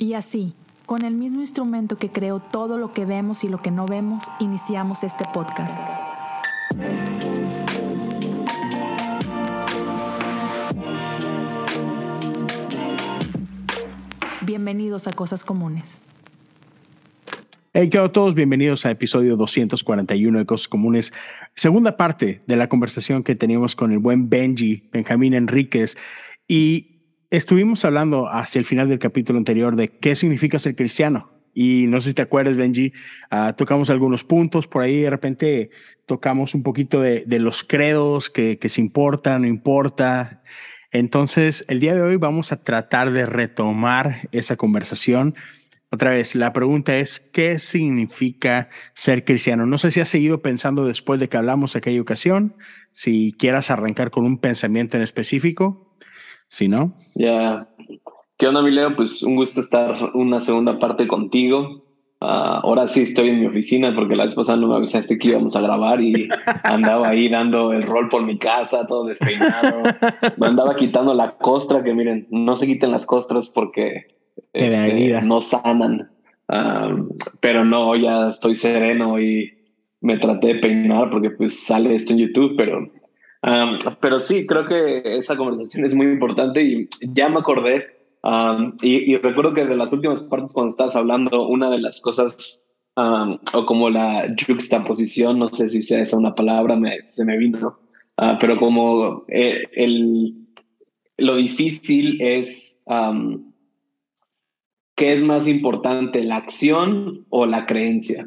Y así, con el mismo instrumento que creó todo lo que vemos y lo que no vemos, iniciamos este podcast. Bienvenidos a Cosas Comunes. Hey, ¿qué a todos? Bienvenidos a episodio 241 de Cosas Comunes, segunda parte de la conversación que teníamos con el buen Benji, Benjamín Enríquez, y estuvimos hablando hacia el final del capítulo anterior de qué significa ser cristiano. Y no sé si te acuerdas, Benji, uh, tocamos algunos puntos, por ahí de repente tocamos un poquito de, los credos, que, que se importa, no importa. Entonces, el día de hoy vamos a tratar de retomar esa conversación otra vez, la pregunta es, ¿qué significa ser cristiano? No sé si has seguido pensando después de que hablamos aquella ocasión, si quieras arrancar con un pensamiento en específico, si no. Ya, ¿qué onda, Mileo? Pues un gusto estar una segunda parte contigo. Uh, ahora sí estoy en mi oficina porque la vez pasada no me avisaste que íbamos a grabar y andaba ahí dando el rol por mi casa, todo despeinado. Me andaba quitando la costra, que miren, no se quiten las costras porque este, no sanan. pero no, ya estoy sereno y me traté de peinar porque pues sale esto en YouTube, pero, pero sí, creo que esa conversación es muy importante y ya me acordé. y, recuerdo que de las últimas partes cuando estabas hablando, una de las cosas, o como la juxtaposición, no sé si sea esa una palabra, me, se me vino, ah, pero como eh, el, lo difícil es ¿qué es más importante, la acción o la creencia?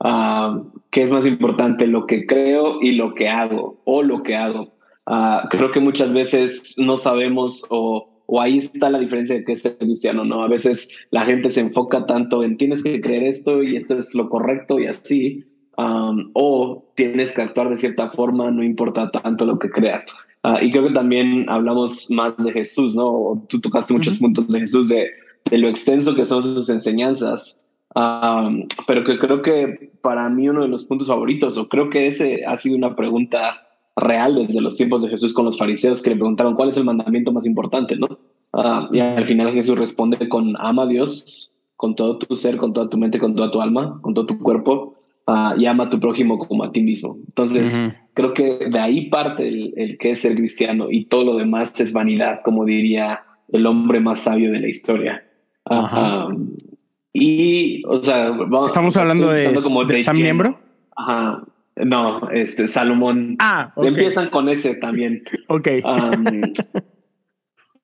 Uh, ¿Qué es más importante, lo que creo y lo que hago o lo que hago? Uh, creo que muchas veces no sabemos o, o, ahí está la diferencia de que es cristiano, ¿no? A veces la gente se enfoca tanto en tienes que creer esto y esto es lo correcto y así, um, o tienes que actuar de cierta forma, no importa tanto lo que creas. Uh, y creo que también hablamos más de Jesús, ¿no? Tú tocaste muchos puntos de Jesús de de lo extenso que son sus enseñanzas. Pero que creo que para mí uno de los puntos favoritos, o creo que ese ha sido una pregunta real desde los tiempos de Jesús con los fariseos que le preguntaron cuál es el mandamiento más importante, ¿no? Ah, y al final Jesús responde con ama a Dios con todo tu ser, con toda tu mente, con toda tu alma, con todo tu cuerpo, uh, y ama a tu prójimo como a ti mismo. Entonces, creo que de ahí parte el, el que es ser cristiano y todo lo demás es vanidad, como diría el hombre más sabio de la historia. Ajá. Y, o sea, vamos, estamos hablando de, como de, Sam Miembro. Ajá. No, este Salomón. Ah, empiezan con ese también. Ok.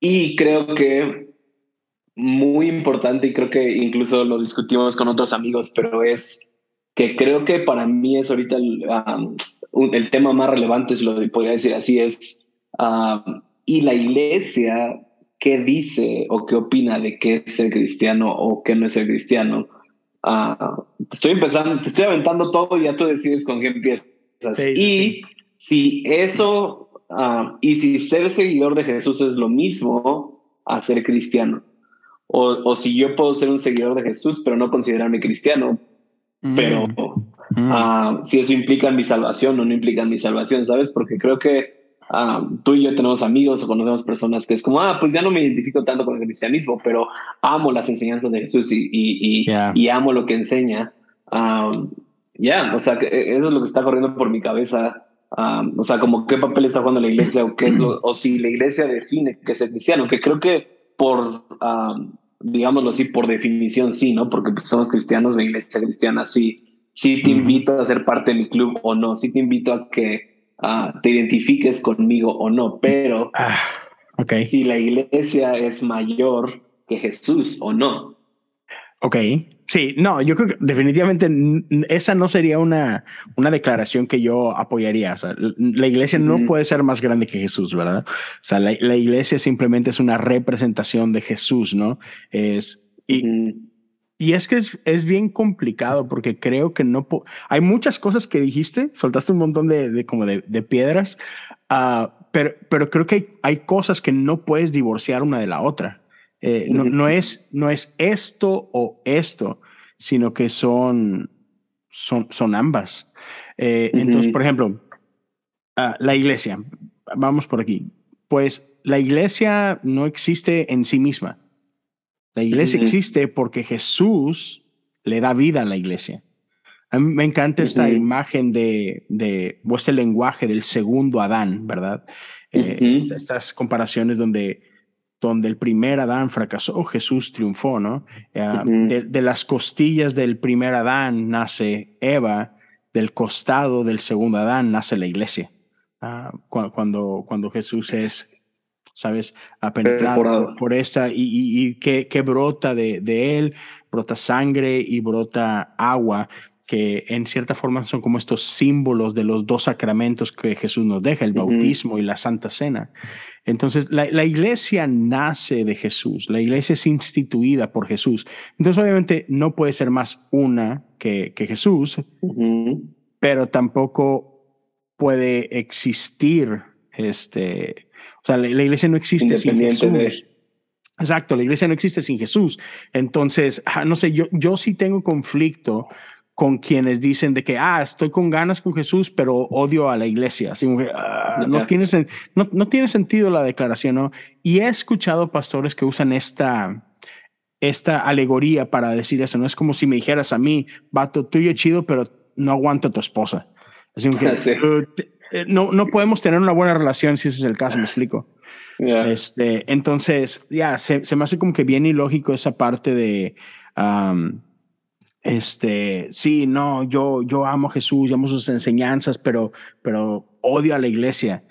y creo que muy importante, y creo que incluso lo discutimos con otros amigos, pero es que creo que para mí es ahorita el, el tema más relevante, si lo podría decir así, es y la iglesia qué dice o qué opina de qué es ser cristiano o qué no es ser cristiano. Uh, estoy empezando, te estoy aventando todo y ya tú decides con qué empiezas. y si eso, uh, y si ser seguidor de Jesús es lo mismo a ser cristiano, o, o, si yo puedo ser un seguidor de Jesús pero no considerarme cristiano, mm. pero mm. Uh, si eso implica mi salvación o no implica mi salvación, ¿sabes? Porque creo que Ah, tú y yo tenemos amigos o conocemos personas que es como, ah, pues ya no me identifico tanto con el cristianismo, pero amo las enseñanzas de Jesús y, y, y, amo lo que enseña. ya, o sea, eso es lo que está corriendo por mi cabeza. o sea, como qué papel está jugando la iglesia o qué es lo, o si la iglesia define que es el cristiano, que creo que por, digámoslo así, por definición sí, ¿no? Porque pues, somos cristianos, la iglesia cristiana sí. Sí te invito a ser parte de mi club o no, sí te invito a que te identifiques conmigo o no, pero ah, si la iglesia es mayor que Jesús o no. Ok, sí, no, yo creo que definitivamente esa no sería una, una declaración que yo apoyaría. O sea, la iglesia no puede ser más grande que Jesús, ¿verdad? O sea, la, iglesia simplemente es una representación de Jesús, ¿no? Es, y, y es que es, es, bien complicado porque creo que no hay muchas cosas que dijiste, soltaste un montón de, de como de, de piedras, uh, pero, pero creo que hay, hay, cosas que no puedes divorciar una de la otra. Eh, no, no, es, no es esto o esto, sino que son, son, son ambas. Eh, entonces, por ejemplo, uh, la iglesia, vamos por aquí, pues la iglesia no existe en sí misma La iglesia existe porque Jesús le da vida a la iglesia. A mí me encanta esta imagen de, de, o este lenguaje del segundo Adán, ¿verdad? Eh, estas comparaciones donde, donde el primer Adán fracasó, Jesús triunfó, ¿no? Eh, de, las costillas del primer Adán nace Eva, del costado del segundo Adán nace la iglesia. Ah, cuando, cuando Jesús es ¿sabes? Penetrado por, por, esta y, y, que, que, brota de, de, él, brota sangre y brota agua, que en cierta forma son como estos símbolos de los dos sacramentos que Jesús nos deja, el bautismo y la Santa Cena. Entonces, la, la, iglesia nace de Jesús, la iglesia es instituida por Jesús. Entonces, obviamente, no puede ser más una que, que Jesús, pero tampoco puede existir este, o sea, la, iglesia no existe sin Jesús. Exacto, la iglesia no existe sin Jesús. Entonces, ah, no sé, yo, yo sí tengo conflicto con quienes dicen de que, ah, estoy con ganas con Jesús, pero odio a la iglesia. Así ah, no, tiene, no, no, tiene sentido la declaración, ¿no? Y he escuchado pastores que usan esta, esta alegoría para decir eso. No es como si me dijeras a mí, vato, tú y yo chido, pero no aguanto a tu esposa. Así que, Eh, no, no podemos tener una buena relación si ese es el caso, me explico. Este, entonces, ya, se, se, me hace como que bien ilógico esa parte de, este, sí, no, yo, yo amo a Jesús, yo amo sus enseñanzas, pero, pero odio a la iglesia.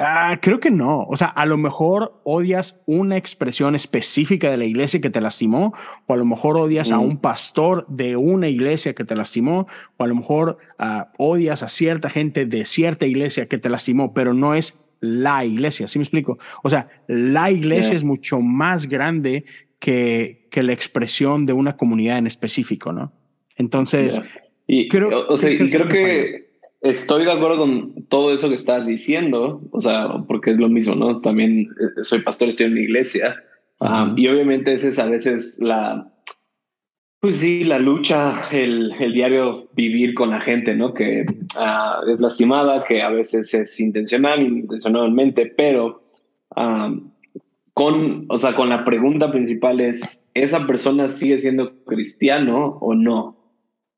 Ah, creo que no. O sea, a lo mejor odias una expresión específica de la iglesia que te lastimó, o a lo mejor odias a mm. un pastor de una iglesia que te lastimó, o a lo mejor ah, odias a cierta gente de cierta iglesia que te lastimó, pero no es la iglesia. ¿Sí me explico? O sea, la iglesia es mucho más grande que, que la expresión de una comunidad en específico, ¿no? Entonces, y, creo, o sea, y creo que Estoy de acuerdo con todo eso que estás diciendo, o sea, porque es lo mismo, ¿no? También eh, soy pastor, estoy en la iglesia, y obviamente esa es a veces la, pues sí, la lucha, el, el diario vivir con la gente, ¿no? Que ah, es lastimada, que a veces es intencional, intencionalmente, pero con, o sea, con la pregunta principal es, ¿esa persona sigue siendo cristiano o no?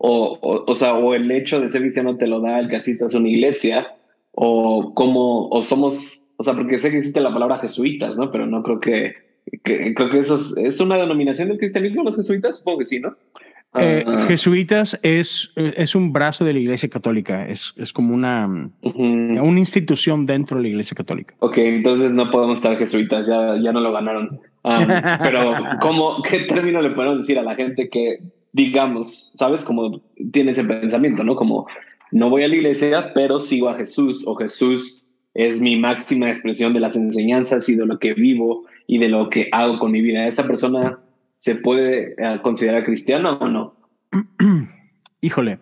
O, o, sea, o el hecho de ser cristiano te lo da el que asistas a una iglesia, o como, o somos, o sea, porque sé que existe la palabra jesuitas, ¿no? Pero no creo que, creo que eso es, una denominación del cristianismo, los jesuitas, supongo que sí, ¿no? Eh, ah. jesuitas es, es un brazo de la Iglesia Católica, es, es como una, una institución dentro de la Iglesia Católica. Ok, entonces no podemos estar jesuitas, ya, ya no lo ganaron. Pero, ¿cómo, ¿qué término le podemos decir a la gente que digamos, ¿sabes? Como tiene ese pensamiento, ¿no? Como no voy a la iglesia, pero sigo a Jesús o Jesús es mi máxima expresión de las enseñanzas y de lo que vivo y de lo que hago con mi vida. ¿Esa persona se puede eh, considerar cristiana o no? Híjole,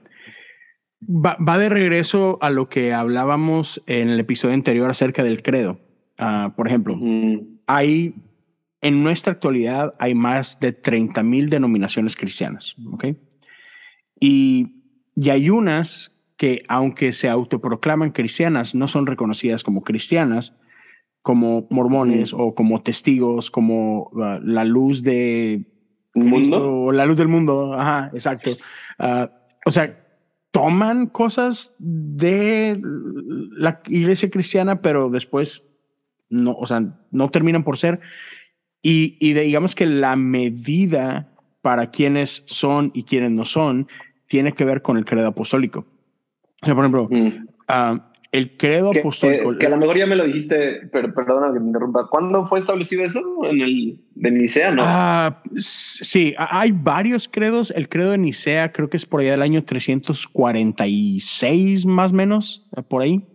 va, de regreso a lo que hablábamos en el episodio anterior acerca del credo. Ah, por ejemplo, hay en nuestra actualidad hay más de 30 mil denominaciones cristianas, ¿ok? Y, y hay unas que, aunque se autoproclaman cristianas, no son reconocidas como cristianas, como mormones o como testigos, como uh, la luz de Cristo, o la luz del mundo. Ajá, exacto. Uh, o sea, toman cosas de la iglesia cristiana, pero después no, o sea, no terminan por ser. Y, y digamos que la medida para quienes son y quienes no son tiene que ver con el credo apostólico. O sea, por ejemplo, mm. ah, el credo apostólico. Que, a lo mejor ya me lo dijiste, pero perdona que me interrumpa. ¿Cuándo fue establecido eso? ¿En el de Nicea? No. Ah, sí, hay varios credos. El credo de Nicea creo que es por allá del año 346, más o menos, por ahí.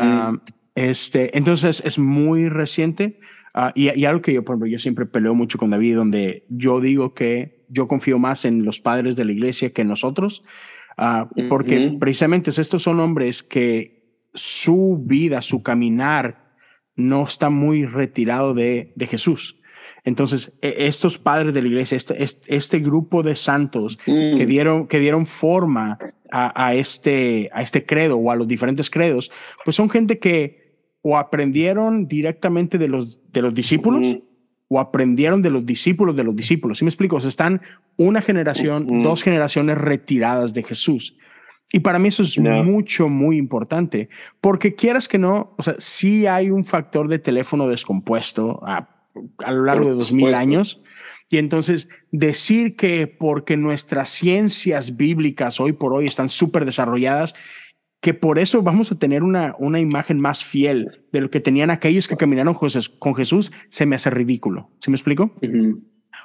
Ah, este, entonces es muy reciente. Ah, y, algo que yo, por ejemplo, yo siempre peleo mucho con David, donde yo digo que yo confío más en los padres de la iglesia que en nosotros, uh, porque precisamente estos son hombres que su vida, su caminar, no está muy retirado de, de Jesús. Entonces, e, estos padres de la iglesia, este, este, grupo de santos que, mm. dieron, que dieron forma a, a, este, a este credo o a los diferentes credos, pues son gente que o aprendieron directamente de los, de los discípulos o aprendieron de los discípulos de los discípulos. ¿Sí me explico? O sea, están una generación, dos generaciones retiradas de Jesús. Y para mí eso es mucho, muy importante, porque quieras que no, o sea, sí hay un factor de teléfono descompuesto a, a lo largo de dos mil años. Y entonces decir que porque nuestras ciencias bíblicas hoy por hoy están súper desarrolladas, que por eso vamos a tener una, una imagen más fiel de lo que tenían aquellos que caminaron con Jesús, se me hace ridículo. ¿Sí me explico?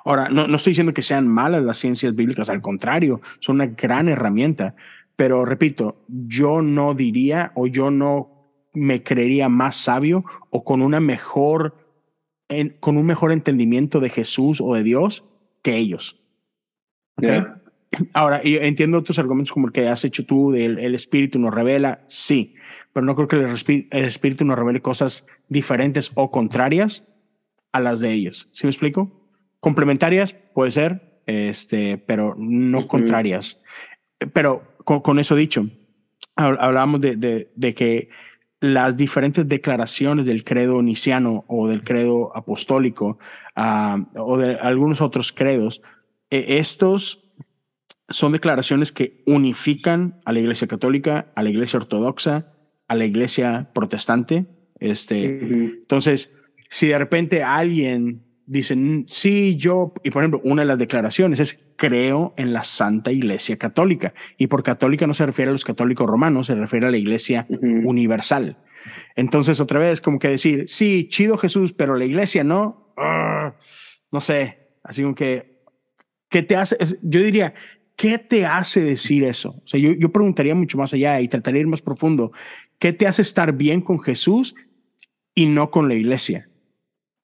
Ahora, no, no estoy diciendo que sean malas las ciencias bíblicas, al contrario, son una gran herramienta, pero repito, yo no diría o yo no me creería más sabio o con una mejor, con un mejor entendimiento de Jesús o de Dios que ellos. Ahora, yo entiendo otros argumentos como el que has hecho tú del el espíritu nos revela, sí, pero no creo que el, el, espíritu nos revele cosas diferentes o contrarias a las de ellos. ¿Sí me explico? Complementarias puede ser, este, pero no contrarias. Pero con, eso dicho, hablábamos de, de, que las diferentes declaraciones del credo niciano o del credo apostólico ah, o de algunos otros credos, e, estos son declaraciones que unifican a la Iglesia Católica, a la Iglesia Ortodoxa, a la Iglesia Protestante. Este, Entonces, si de repente alguien dicen, sí, yo, y por ejemplo, una de las declaraciones es, creo en la Santa Iglesia Católica. Y por católica no se refiere a los católicos romanos, se refiere a la Iglesia universal. Entonces, otra vez, como que decir, sí, chido Jesús, pero la Iglesia no, ah, no sé, así como que, ¿qué te hace? Yo diría, ¿qué te hace decir eso? O sea, yo, yo preguntaría mucho más allá y trataría de ir más profundo. ¿Qué te hace estar bien con Jesús y no con la Iglesia?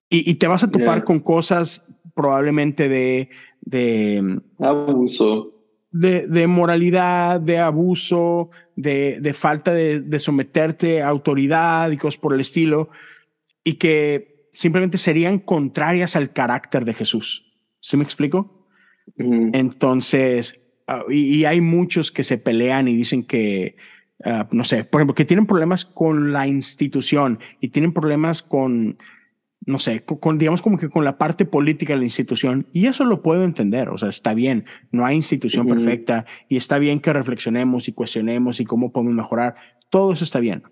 Y, te vas a topar con cosas probablemente de, de abuso. De, de moralidad, de abuso, de, de falta de, de, someterte a autoridad y cosas por el estilo, y que simplemente serían contrarias al carácter de Jesús. ¿Sí me explico? Entonces, ah, y, hay muchos que se pelean y dicen que, ah, no sé, por ejemplo, que tienen problemas con la institución y tienen problemas con no sé, con, digamos como que con la parte política de la institución. Y eso lo puedo entender, o sea, está bien, no hay institución perfecta y está bien que reflexionemos y cuestionemos y cómo podemos mejorar. Todo eso está bien.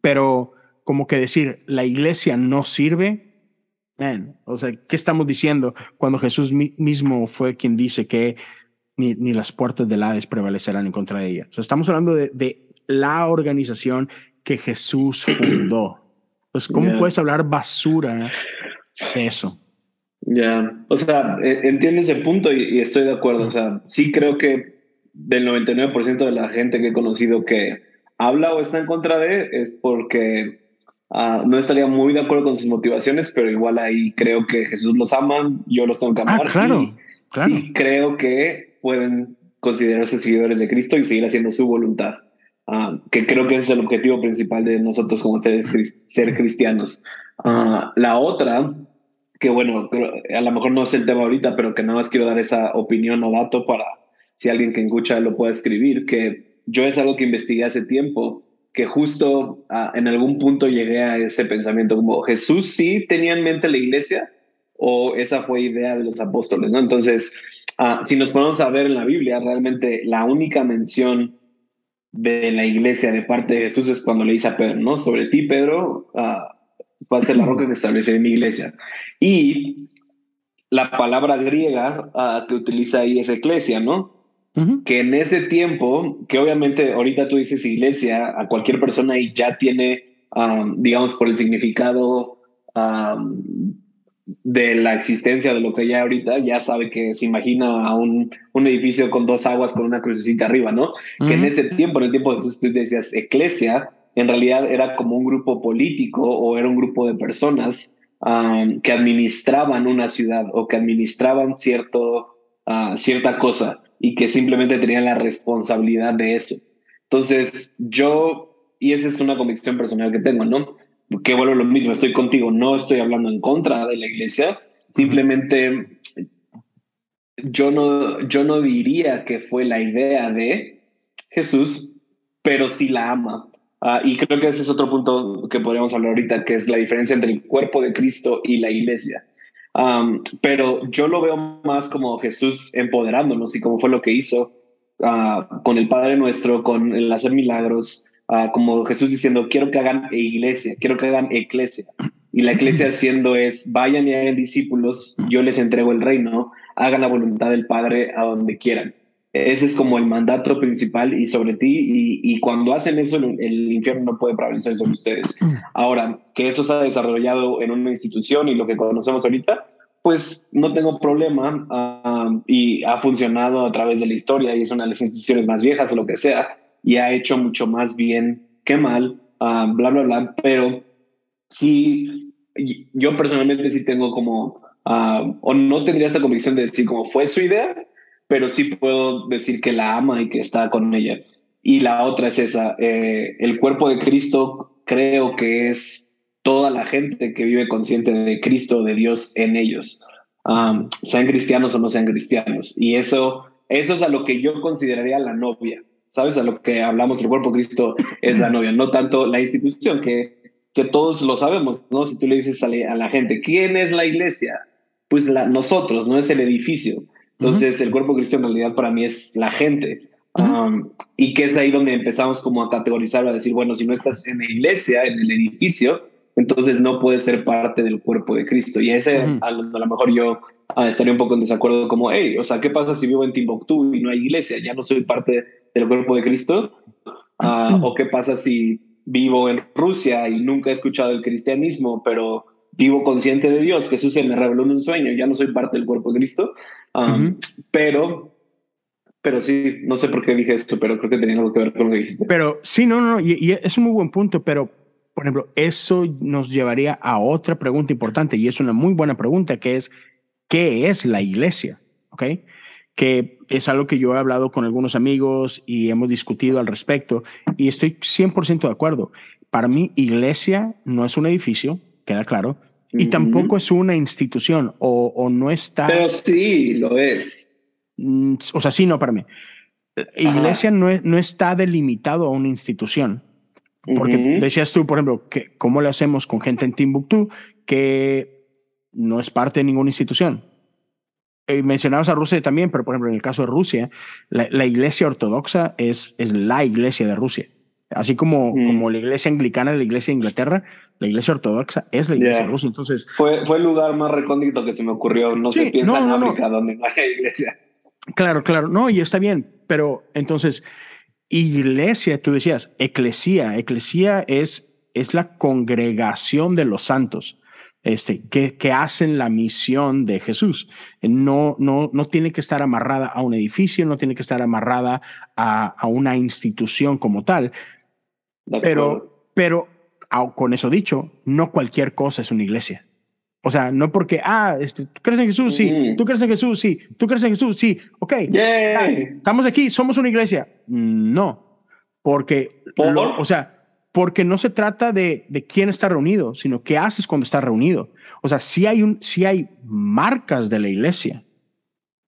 Pero como que decir, la iglesia no sirve, man, o sea, ¿qué estamos diciendo cuando Jesús mismo fue quien dice que ni, ni las puertas del Hades prevalecerán en contra de ella? O sea, estamos hablando de, de la organización que Jesús fundó. Pues, ¿cómo puedes hablar basura de eso? Ya, o sea, e, entiendo ese punto y, estoy de acuerdo. O sea, sí creo que del 99% de la gente que he conocido que habla o está en contra de es porque ah, no estaría muy de acuerdo con sus motivaciones, pero igual ahí creo que Jesús los ama, yo los tengo que amar. Ah, claro, claro. Sí creo que pueden considerarse seguidores de Cristo y seguir haciendo su voluntad. Ah, que creo que es el objetivo principal de nosotros como seres ser cristianos. Ah, la otra, que bueno, a lo mejor no es el tema ahorita, pero que nada más quiero dar esa opinión o dato para si alguien que escucha lo pueda escribir, que yo es algo que investigué hace tiempo, que justo ah, en algún punto llegué a ese pensamiento como Jesús sí tenía en mente la iglesia o esa fue idea de los apóstoles, ¿no? Entonces, si nos ponemos a ver en la Biblia, realmente la única mención de la iglesia de parte de Jesús es cuando le dice a Pedro, ¿no? Sobre ti, Pedro, uh, va a ser la roca que estableceré mi iglesia. Y la palabra griega ah, que utiliza ahí es eclesia, ¿no? Que en ese tiempo, que obviamente ahorita tú dices iglesia, a cualquier persona ahí ya tiene, digamos, por el significado de la existencia de lo que hay ahorita, ya sabe que se imagina a un, un edificio con dos aguas con una crucecita arriba, ¿no? Que en ese tiempo, en el tiempo de Jesús, tú decías eclesia, en realidad era como un grupo político o era un grupo de personas que administraban una ciudad o que administraban cierto, uh, cierta cosa y que simplemente tenían la responsabilidad de eso. Entonces, yo, y esa es una convicción personal que tengo, ¿no? Que vuelvo lo mismo, estoy contigo, no estoy hablando en contra de la iglesia, simplemente yo no, yo no diría que fue la idea de Jesús, pero sí la ama. Ah, y creo que ese es otro punto que podríamos hablar ahorita, que es la diferencia entre el cuerpo de Cristo y la iglesia. pero yo lo veo más como Jesús empoderándonos y como fue lo que hizo ah, con el Padre Nuestro, con el hacer milagros, ah, como Jesús diciendo, quiero que hagan iglesia, quiero que hagan eclesia. Y la iglesia haciendo es, vayan y hagan discípulos, yo les entrego el reino, hagan la voluntad del Padre a donde quieran. Ese es como el mandato principal y sobre ti. Y, cuando hacen eso, el, infierno no puede prevalecer sobre ustedes. Ahora, que eso se ha desarrollado en una institución y lo que conocemos ahorita, pues no tengo problema ah, y ha funcionado a través de la historia y es una de las instituciones más viejas o lo que sea y ha hecho mucho más bien que mal, ah, bla, bla, bla. Pero sí, yo personalmente sí tengo como, ah, o no tendría esta convicción de decir como fue su idea, pero sí puedo decir que la ama y que está con ella. Y la otra es esa, eh, el cuerpo de Cristo creo que es toda la gente que vive consciente de Cristo, de Dios en ellos, um, sean cristianos o no sean cristianos. Y eso, eso es a lo que yo consideraría la novia, ¿sabes? A lo que hablamos, el cuerpo de Cristo es la novia, no tanto la institución, que, que todos lo sabemos, ¿no? Si tú le dices a la, gente, ¿quién es la iglesia? Pues la, nosotros, no es el edificio. Entonces, el cuerpo cristiano en realidad para mí es la gente. Um, y que es ahí donde empezamos como a categorizar, a decir, bueno, si no estás en la iglesia, en el edificio, entonces no puedes ser parte del cuerpo de Cristo. Y ese, a, lo, mejor yo ah, estaría un poco en desacuerdo como, hey, o sea, ¿qué pasa si vivo en Timbuktu y no hay iglesia? ¿Ya no soy parte del cuerpo de Cristo? Ah, ¿O qué pasa si vivo en Rusia y nunca he escuchado el cristianismo, pero vivo consciente de Dios? Jesús se me reveló en un sueño, ya no soy parte del cuerpo de Cristo. Pero, pero sí, no sé por qué dije esto, pero creo que tenía algo que ver con lo que dijiste. Pero sí, no, no, y, es un muy buen punto, pero por ejemplo, eso nos llevaría a otra pregunta importante y es una muy buena pregunta que es, ¿qué es la iglesia? ¿Ok? Que es algo que yo he hablado con algunos amigos y hemos discutido al respecto y estoy 100% de acuerdo. Para mí, iglesia no es un edificio, queda claro, y tampoco es una institución o, o, no está. Pero sí, lo es. Mm, o sea, sí, no, para mí. Iglesia no, no, está delimitado a una institución. Porque decías tú, por ejemplo, que cómo le hacemos con gente en Timbuktu que no es parte de ninguna institución. Eh, mencionabas a Rusia también, pero por ejemplo, en el caso de Rusia, la, la iglesia ortodoxa es, es la iglesia de Rusia. Así como, mm. como la iglesia anglicana la iglesia de Inglaterra, la iglesia ortodoxa es la iglesia rusa. Entonces, fue, fue el lugar más recóndito que se me ocurrió. No se piensa en África donde no hay iglesia. Claro, claro. No, y está bien. Pero entonces, iglesia, tú decías, eclesía. Eclesía es, es la congregación de los santos. Este, que, que, hacen la misión de Jesús. No, no, no tiene que estar amarrada a un edificio, no tiene que estar amarrada a, a una institución como tal, pero, pero con eso dicho, no cualquier cosa es una iglesia. O sea, no porque, ah, este, ¿tú crees en Jesús? Sí. Mm. ¿Tú crees en Jesús? Sí. ¿Tú crees en Jesús? Sí. Ok. estamos aquí, somos una iglesia. No, porque, o sea, porque no se trata de, de quién está reunido, sino qué haces cuando estás reunido. O sea, si hay, un, si hay marcas de la iglesia.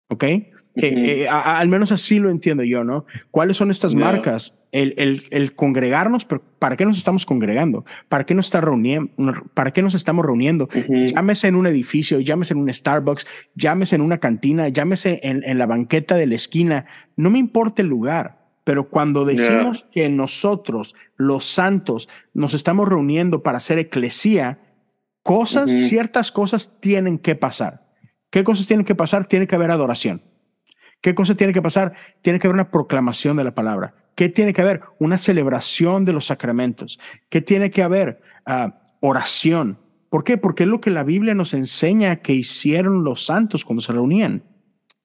¿Ok? Eh, eh, al menos así lo entiendo yo, ¿no? ¿Cuáles son estas marcas? El, el, el, congregarnos, pero ¿para qué nos estamos congregando? ¿Para qué nos, está reuniendo? ¿Para qué nos estamos reuniendo? Llámese en un edificio, llámese en un Starbucks, llámese en una cantina, llámese en, en la banqueta de la esquina. No me importa el lugar, pero cuando decimos que nosotros, los santos, nos estamos reuniendo para hacer eclesía, cosas, ciertas cosas tienen que pasar. ¿Qué cosas tienen que pasar? Tiene que haber adoración ¿Qué cosa tiene que pasar? Tiene que haber una proclamación de la palabra. ¿Qué tiene que haber? Una celebración de los sacramentos. ¿Qué tiene que haber? Ah, oración. ¿Por qué? Porque es lo que la Biblia nos enseña que hicieron los santos cuando se reunían.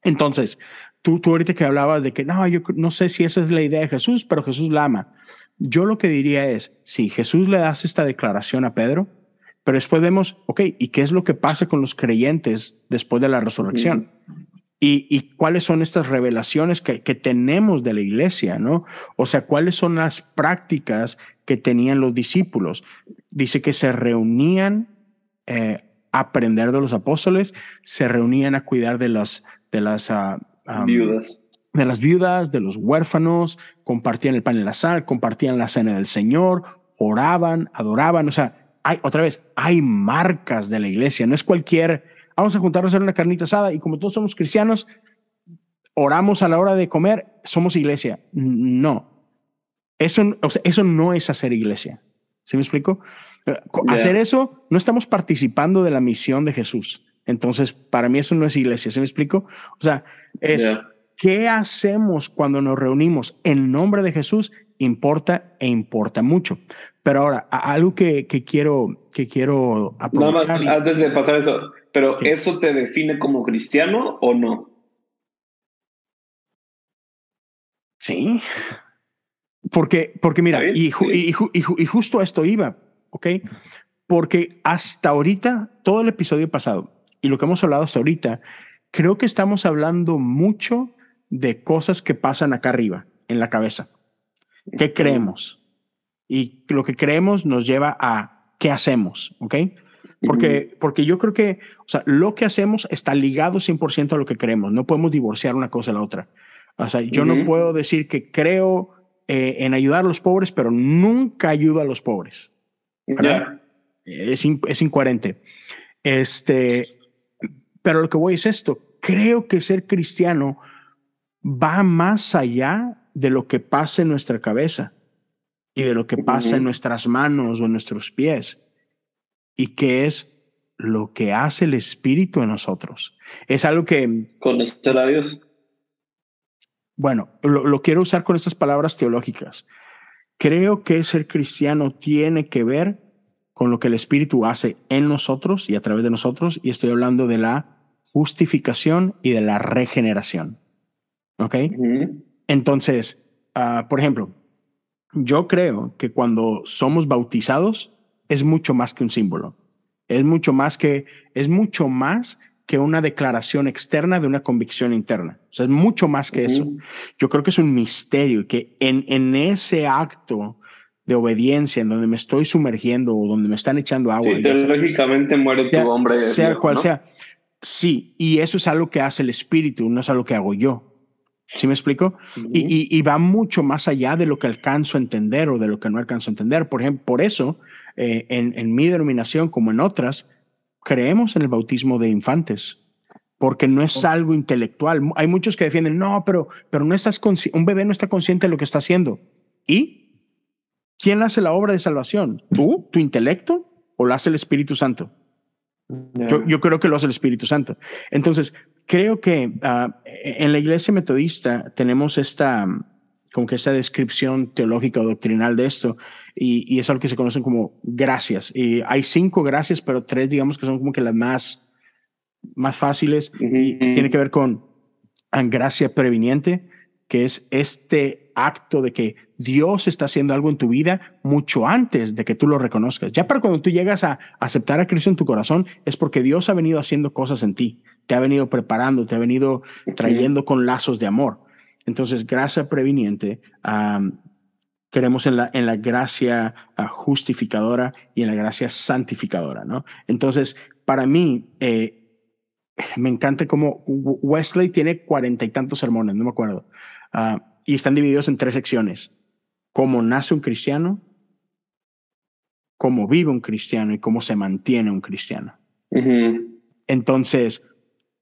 Entonces, tú, tú ahorita que hablabas de que no, yo no sé si esa es la idea de Jesús, pero Jesús la ama. Yo lo que diría es, si Jesús le das esta declaración a Pedro, pero después vemos, ok, ¿y qué es lo que pasa con los creyentes después de la resurrección? y, cuáles son estas revelaciones que, tenemos de la iglesia, ¿no? O sea, cuáles son las prácticas que tenían los discípulos. Dice que se reunían eh, a aprender de los apóstoles, se reunían a cuidar de las, de las viudas. De las viudas, de los huérfanos, compartían el pan y la sal, compartían la cena del Señor, oraban, adoraban. O sea, hay, otra vez, hay marcas de la iglesia, no es cualquier vamos a juntarnos a hacer una carnita asada y como todos somos cristianos, oramos a la hora de comer, somos iglesia. No. Eso, eso no es hacer iglesia. ¿Sí me explico? Eh, hacer eso, no estamos participando de la misión de Jesús. Entonces, para mí eso no es iglesia. ¿Sí me explico? O sea, es qué hacemos cuando nos reunimos en nombre de Jesús importa e importa mucho. Pero ahora, algo que, que quiero, que quiero aprovechar. más, antes de pasar eso, pero ¿eso te define como cristiano o no? Sí. Porque, porque mira, y, y, y, justo a esto iba, ¿ok? Porque hasta ahorita, todo el episodio pasado y lo que hemos hablado hasta ahorita, creo que estamos hablando mucho de cosas que pasan acá arriba, en la cabeza. ¿Qué creemos? Y lo que creemos nos lleva a qué hacemos, ¿ok? Porque, porque yo creo que, o sea, lo que hacemos está ligado 100% a lo que creemos. No podemos divorciar una cosa de la otra. O sea, yo no puedo decir que creo eh, en ayudar a los pobres, pero nunca ayudo a los pobres. Es, es incoherente. Este, pero lo que voy es esto. Creo que ser cristiano va más allá de lo que pasa en nuestra cabeza y de lo que pasa en nuestras manos o en nuestros pies, y que es lo que hace el Espíritu en nosotros. Es algo que... Conocer a Dios. Bueno, lo, quiero usar con estas palabras teológicas. Creo que ser cristiano tiene que ver con lo que el Espíritu hace en nosotros y a través de nosotros, y estoy hablando de la justificación y de la regeneración. ¿Ok? Entonces, ah, por ejemplo, yo creo que cuando somos bautizados es mucho más que un símbolo. Es mucho más que, es mucho más que una declaración externa de una convicción interna. O sea, es mucho más que eso. Yo creo que es un misterio y que en, en ese acto de obediencia en donde me estoy sumergiendo o donde me están echando agua. Sí, teológicamente muere tu hombre. Sea cual sea. Sí, y eso es algo que hace el espíritu, no es algo que hago yo. ¿Sí me explico? y, va mucho más allá de lo que alcanzo a entender o de lo que no alcanzo a entender. Por ejemplo, por eso, eh, en, mi denominación, como en otras, creemos en el bautismo de infantes, porque no es algo intelectual. Hay muchos que defienden, no, pero, pero no estás un bebé no está consciente de lo que está haciendo. ¿Y quién hace la obra de salvación? ¿Tú, tu intelecto o lo hace el Espíritu Santo? Yo, yo, creo que lo hace el Espíritu Santo. Entonces, creo que ah, en la iglesia metodista tenemos esta, como que esta descripción teológica o doctrinal de esto, y, y, es algo que se conocen como gracias. Y hay cinco gracias, pero tres, digamos que son como que las más, más fáciles, y tiene que ver con gracia previniente, que es este acto de que Dios está haciendo algo en tu vida mucho antes de que tú lo reconozcas. Ya para cuando tú llegas a aceptar a Cristo en tu corazón, es porque Dios ha venido haciendo cosas en ti, te ha venido preparando, te ha venido trayendo con lazos de amor. Entonces, gracia previniente, queremos en la, en la gracia ah, justificadora y en la gracia santificadora, ¿no? Entonces, para mí, eh, me encanta cómo Wesley tiene cuarenta y tantos sermones, no me acuerdo. Ah, y están divididos en tres secciones. Cómo nace un cristiano, cómo vive un cristiano y cómo se mantiene un cristiano. Entonces,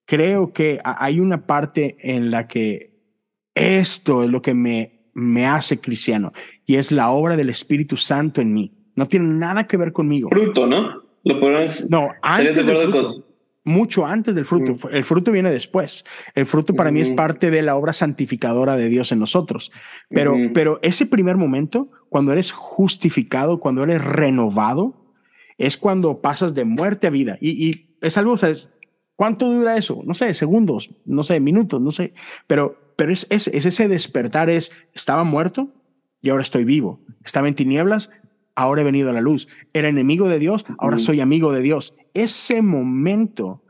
creo que hay una parte en la que esto es lo que me, me hace cristiano y es la obra del Espíritu Santo en mí. No tiene nada que ver conmigo. Fruto, ¿no? Lo podemos. No, antes mucho antes del fruto. Mm. El fruto viene después. El fruto para mí es mm. parte de la obra santificadora de Dios en nosotros. Pero, mm. pero ese primer momento, cuando eres justificado, cuando eres renovado, es cuando pasas de muerte a vida. Y, es algo, o sea, ¿cuánto dura eso? No sé, segundos, no sé, minutos, no sé. Pero, pero es, es, es ese despertar, es, estaba muerto y ahora estoy vivo. Estaba en tinieblas, ahora he venido a la luz. Era enemigo de Dios, ahora soy amigo de Dios. Ese momento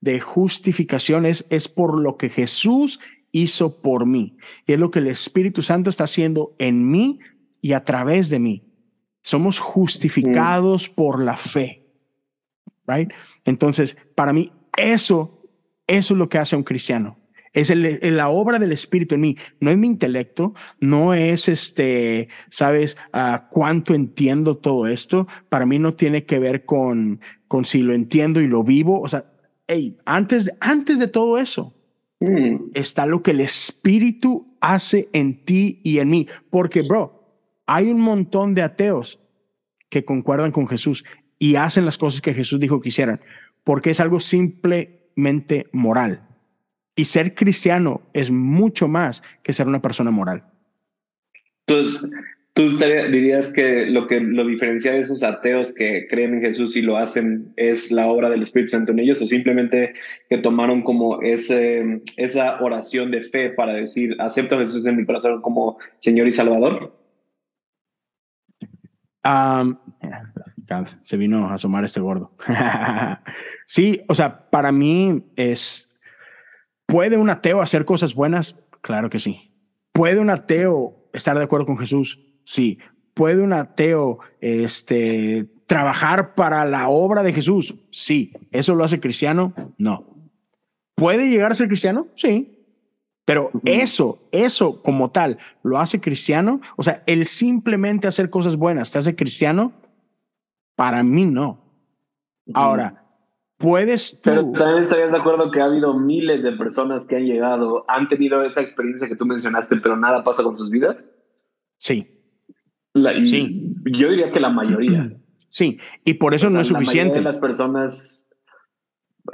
de justificación es, por lo que Jesús hizo por mí. Y es lo que el Espíritu Santo está haciendo en mí y a través de mí. Somos justificados por la fe. Right? Entonces, para mí, eso, eso es lo que hace a un cristiano. Es la obra del Espíritu en mí. No es mi intelecto, no es este, sabes, uh, cuánto entiendo todo esto. Para mí no tiene que ver con, con si lo entiendo y lo vivo. O sea, hey, antes, antes de todo eso, Mm. está lo que el Espíritu hace en ti y en mí. Porque, bro, hay un montón de ateos que concuerdan con Jesús y hacen las cosas que Jesús dijo que hicieran, porque es algo simplemente moral. Y ser cristiano es mucho más que ser una persona moral. Entonces, ¿tú dirías que lo que lo diferencia de esos ateos que creen en Jesús y lo hacen es la obra del Espíritu Santo en ellos o simplemente que tomaron como ese, esa oración de fe para decir, acepto a Jesús en mi corazón como Señor y Salvador? Se vino a asomar este gordo. sí, o sea, para mí es, ¿puede un ateo hacer cosas buenas? Claro que sí. ¿Puede un ateo estar de acuerdo con Jesús? Sí. ¿Puede un ateo este, trabajar para la obra de Jesús? Sí. ¿Eso lo hace cristiano? No. ¿Puede llegar a ser cristiano? Sí. Pero eso, eso como tal, lo hace cristiano. O sea, el simplemente hacer cosas buenas te hace cristiano. Para mí no. Ahora, puedes tú. Pero también estarías de acuerdo que ha habido miles de personas que han llegado, han tenido esa experiencia que tú mencionaste, pero nada pasa con sus vidas. Sí, La- Sí. Yo diría que la mayoría. sí. Y por eso O sea, no es la mayoría suficiente. de las personas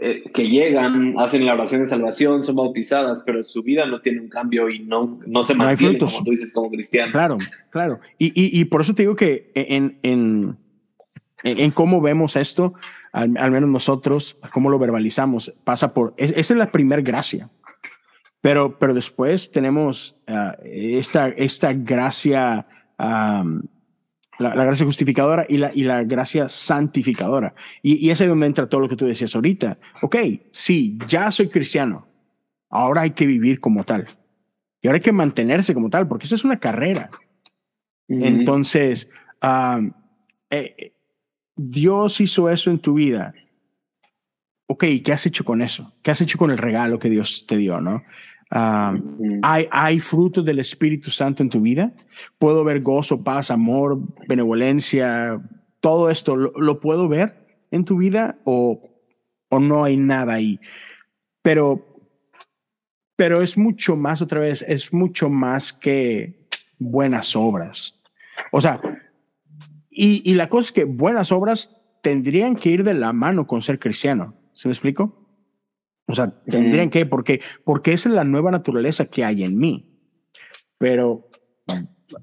eh, que llegan, hacen la oración de salvación, son bautizadas, pero su vida no tiene un cambio y no, no se No hay mantiene, frutos. como tú dices, como cristiano. Claro, claro. Y, y, y por eso te digo que en, en, en cómo vemos esto, al, al menos nosotros, cómo lo verbalizamos, pasa por, es- esa es la primer gracia. Pero, pero después tenemos ah, esta, esta gracia, la, la gracia justificadora y la, y la gracia santificadora. Y, y es ahí donde entra todo lo que tú decías ahorita. Ok, sí, ya soy cristiano. Ahora hay que vivir como tal. Y ahora hay que mantenerse como tal, porque esa es una carrera. Entonces, eh, eh, Dios hizo eso en tu vida. Ok, ¿qué has hecho con eso? ¿Qué has hecho con el regalo que Dios te dio? ¿no? Ujú. ¿hay, ¿Hay frutos del Espíritu Santo en tu vida? ¿Puedo ver gozo, paz, amor, benevolencia? Todo esto, ¿lo, lo puedo ver en tu vida o, o no hay nada ahí? Pero, pero es mucho más, otra vez, es mucho más que buenas obras. O sea, y, y la cosa es que buenas obras tendrían que ir de la mano con ser cristiano. ¿Se me explico? O sea, tendrían que, porque, porque esa es la nueva naturaleza que hay en mí. Pero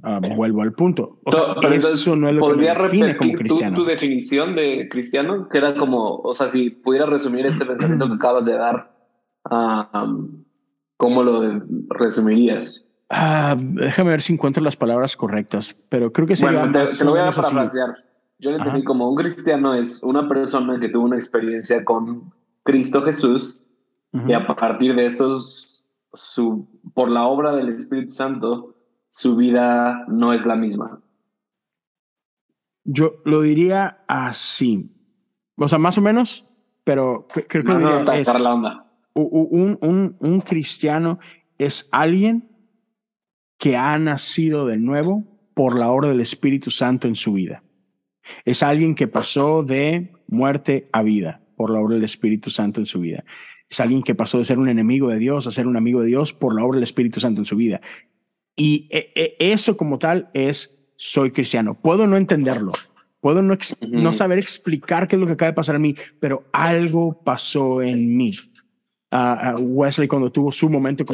ah, vuelvo al punto. O sea, pero eso no es lo que me ¿podrías define como repetir tu, cristiano. tu definición de cristiano? Que era como, o sea, si pudieras resumir este pensamiento que acabas de dar, um, ¿cómo lo resumirías? Ah, déjame ver si encuentro las palabras correctas, pero creo que sería Bueno, te, lo voy a parafrasear. Yo lo entendí como un cristiano es una persona que tuvo una experiencia con Cristo Jesús y a partir de eso, su, por la obra del Espíritu Santo, su vida no es la misma. Yo lo diría así. O sea, más o menos, pero cre- creo que Más diría es, la onda. un, un, un cristiano es alguien que ha nacido de nuevo por la obra del Espíritu Santo en su vida. Es alguien que pasó de muerte a vida por la obra del Espíritu Santo en su vida. Es alguien que pasó de ser un enemigo de Dios a ser un amigo de Dios por la obra del Espíritu Santo en su vida. Y e- e- eso como tal es soy cristiano. Puedo no entenderlo, puedo no, no saber explicar qué es lo que acaba de pasar en mí, pero algo pasó en mí. Wesley cuando tuvo su momento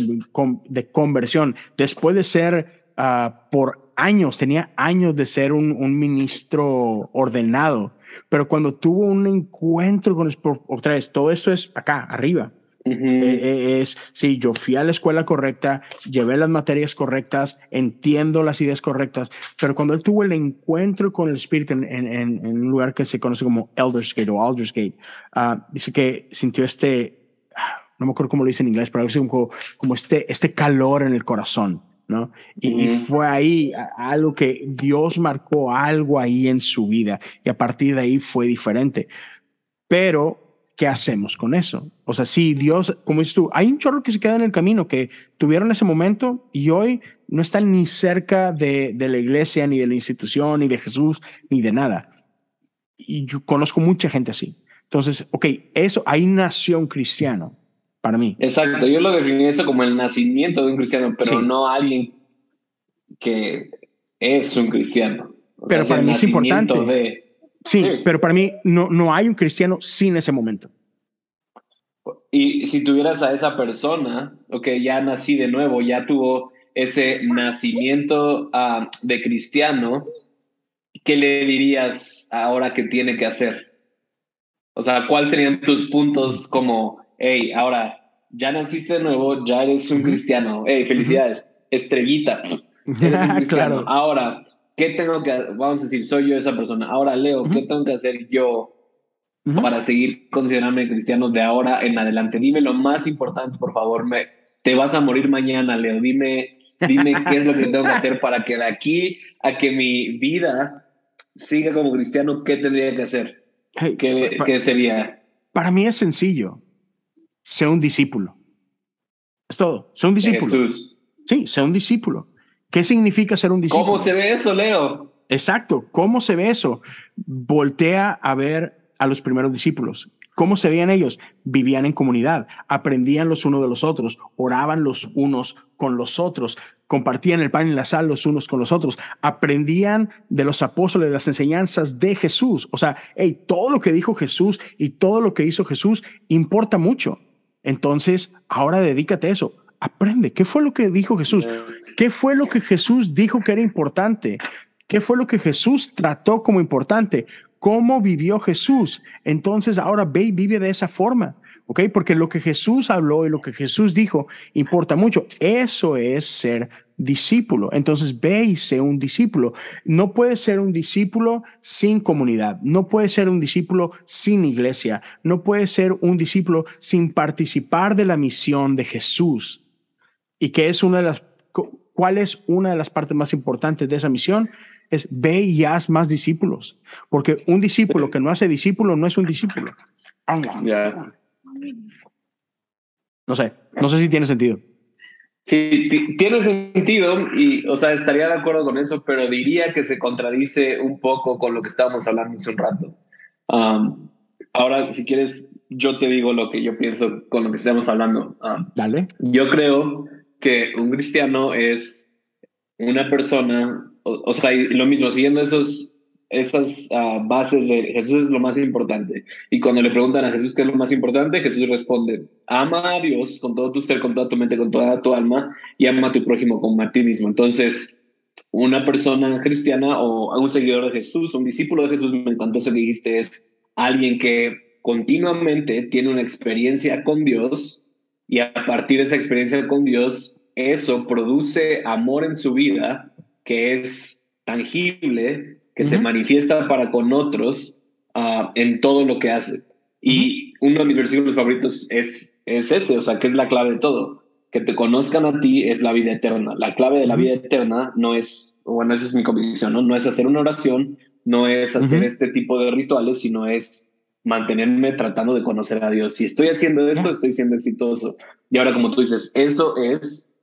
de conversión, después de ser ah, por años, tenía años de ser un, un ministro ordenado, pero cuando tuvo un encuentro con, otra vez, todo esto es acá, arriba, Ujú. eh, eh, es, sí, yo fui a la escuela correcta, llevé las materias correctas, entiendo las ideas correctas, pero cuando él tuvo el encuentro con el Espíritu en, en- en- un lugar que se conoce como Eldersgate o Aldersgate, ah, dice que sintió este, no me acuerdo cómo lo dice en inglés, pero algo así como, como este, este calor en el corazón. ¿No? Y, y fue ahí algo que Dios marcó algo ahí en su vida y a partir de ahí fue diferente. Pero, ¿qué hacemos con eso? O sea, si Dios, como dices tú, hay un chorro que se queda en el camino, que tuvieron ese momento y hoy no están ni cerca de, de la iglesia, ni de la institución, ni de Jesús, ni de nada. Y yo conozco mucha gente así. Entonces, ok, eso, ahí nació un cristiano, para mí. Exacto, yo lo definí eso como el nacimiento de un cristiano, pero no alguien que es un cristiano. pero para mí es importante. Sí, pero para mí no, no hay un cristiano sin ese momento. Y si tuvieras a esa persona, ok, ya nací de nuevo, ya tuvo ese nacimiento ah, de cristiano, ¿qué le dirías ahora que tiene que hacer? O sea, ¿cuáles serían tus puntos como, hey, ahora ya naciste de nuevo, ya eres un cristiano, hey, felicidades, estrellita, eres un cristiano. Ahora, ¿qué tengo que, vamos a decir, soy yo esa persona, ahora Leo, ¿qué tengo que hacer yo para seguir considerándome cristiano de ahora en adelante? Dime lo más importante, por favor, me, te vas a morir mañana, Leo, dime Dime qué es lo que tengo que hacer para que de aquí a que mi vida siga como cristiano, ¿qué tendría que hacer? ¿Qué, sería? Para mí es sencillo. Sé un discípulo. Es todo. Sé un discípulo. Jesús. Sí, sé un discípulo. ¿Qué significa ser un discípulo? ¿Cómo se ve eso, Leo? Exacto. ¿Cómo se ve eso? Voltea a ver a los primeros discípulos. ¿Cómo se veían ellos? Vivían en comunidad, aprendían los unos de los otros, oraban los unos con los otros, compartían el pan y la sal los unos con los otros, aprendían de los apóstoles las enseñanzas de Jesús. O sea, hey, todo lo que dijo Jesús y todo lo que hizo Jesús importa mucho. Entonces, ahora dedícate a eso. Aprende. ¿Qué fue lo que dijo Jesús? ¿Qué fue lo que Jesús dijo que era importante? ¿Qué fue lo que Jesús trató como importante? cómo vivió Jesús. Entonces ahora ve y vive de esa forma, ¿ok? Porque lo que Jesús habló y lo que Jesús dijo importa mucho. Eso es ser discípulo. Entonces ve y sé un discípulo. No puede ser un discípulo sin comunidad. No puede ser un discípulo sin iglesia. No puede ser un discípulo sin participar de la misión de Jesús. ¿Y qué es una de las, cuál es una de las partes más importantes de esa misión? es ve y haz más discípulos, porque un discípulo que no hace discípulo no es un discípulo. No sé, no sé si tiene sentido. Sí, tiene sentido y, o sea, estaría de acuerdo con eso, pero diría que se contradice un poco con lo que estábamos hablando hace un rato. ahora, si quieres, yo te digo lo que yo pienso con lo que estamos hablando. Dale. Yo creo que un cristiano es una persona o, sea, lo mismo, siguiendo esos, esas ah, bases de Jesús es lo más importante. Y cuando le preguntan a Jesús qué es lo más importante, Jesús responde, ama a Dios con todo tu ser, con toda tu mente, con toda tu alma, y ama a tu prójimo como a ti mismo. Entonces, una persona cristiana o un seguidor de Jesús, un discípulo de Jesús, me encantó eso que dijiste, es alguien que continuamente tiene una experiencia con Dios y a partir de esa experiencia con Dios, eso produce amor en su vida que es tangible, que se manifiesta para con otros ah, en todo lo que hace. Y uno de mis versículos favoritos es, es ese, o sea, que es la clave de todo. Que te conozcan a ti es la vida eterna. La clave de la vida eterna no es, bueno, esa es mi convicción, ¿no? No es hacer una oración, no es hacer este tipo de rituales, sino es mantenerme tratando de conocer a Dios. Si estoy haciendo eso, estoy siendo exitoso. Y ahora, como tú dices, eso es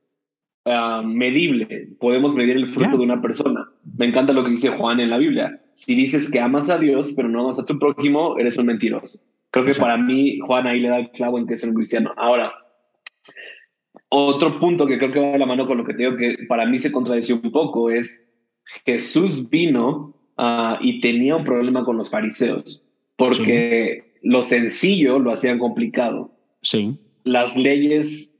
Ah, medible. Podemos medir el fruto de una persona. Me encanta lo que dice Juan en la Biblia. Si dices que amas a Dios, pero no amas a tu prójimo, eres un mentiroso. Creo que para mí, Juan ahí le da el clavo en que es un cristiano. Ahora, otro punto que creo que va de la mano con lo que te digo que para mí se contradice un poco es Jesús vino ah, y tenía un problema con los fariseos porque lo sencillo lo hacían complicado. Sí. Las leyes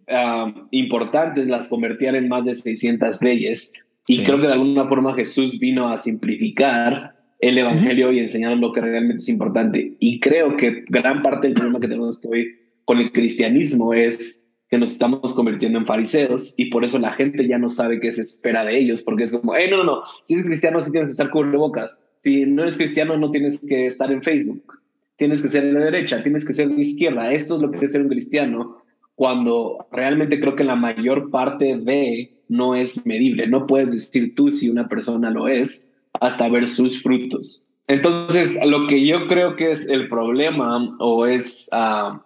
importantes las convertían en más de 600 leyes. Y creo que de alguna forma Jesús vino a simplificar el Evangelio y enseñar lo que realmente es importante. Y creo que gran parte del problema que tenemos hoy con el cristianismo es que nos estamos convirtiendo en fariseos y por eso la gente ya no sabe qué se espera de ellos, porque es como, hey, no, no, no, si eres cristiano sí tienes que estar cubrebocas, si no eres cristiano no tienes que estar en Facebook, tienes que ser de derecha, tienes que ser de izquierda, esto es lo que es ser un cristiano cuando realmente creo que la mayor parte de no es medible. No puedes decir tú si una persona lo es hasta ver sus frutos. Entonces, lo que yo creo que es el problema o es ah,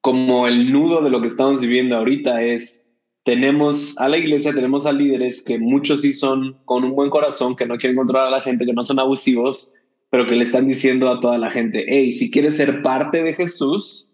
como el nudo de lo que estamos viviendo ahorita es, tenemos a la iglesia, tenemos a líderes que muchos sí son con un buen corazón, que no quieren controlar a la gente, que no son abusivos, pero que le están diciendo a toda la gente, hey, si quieres ser parte de Jesús,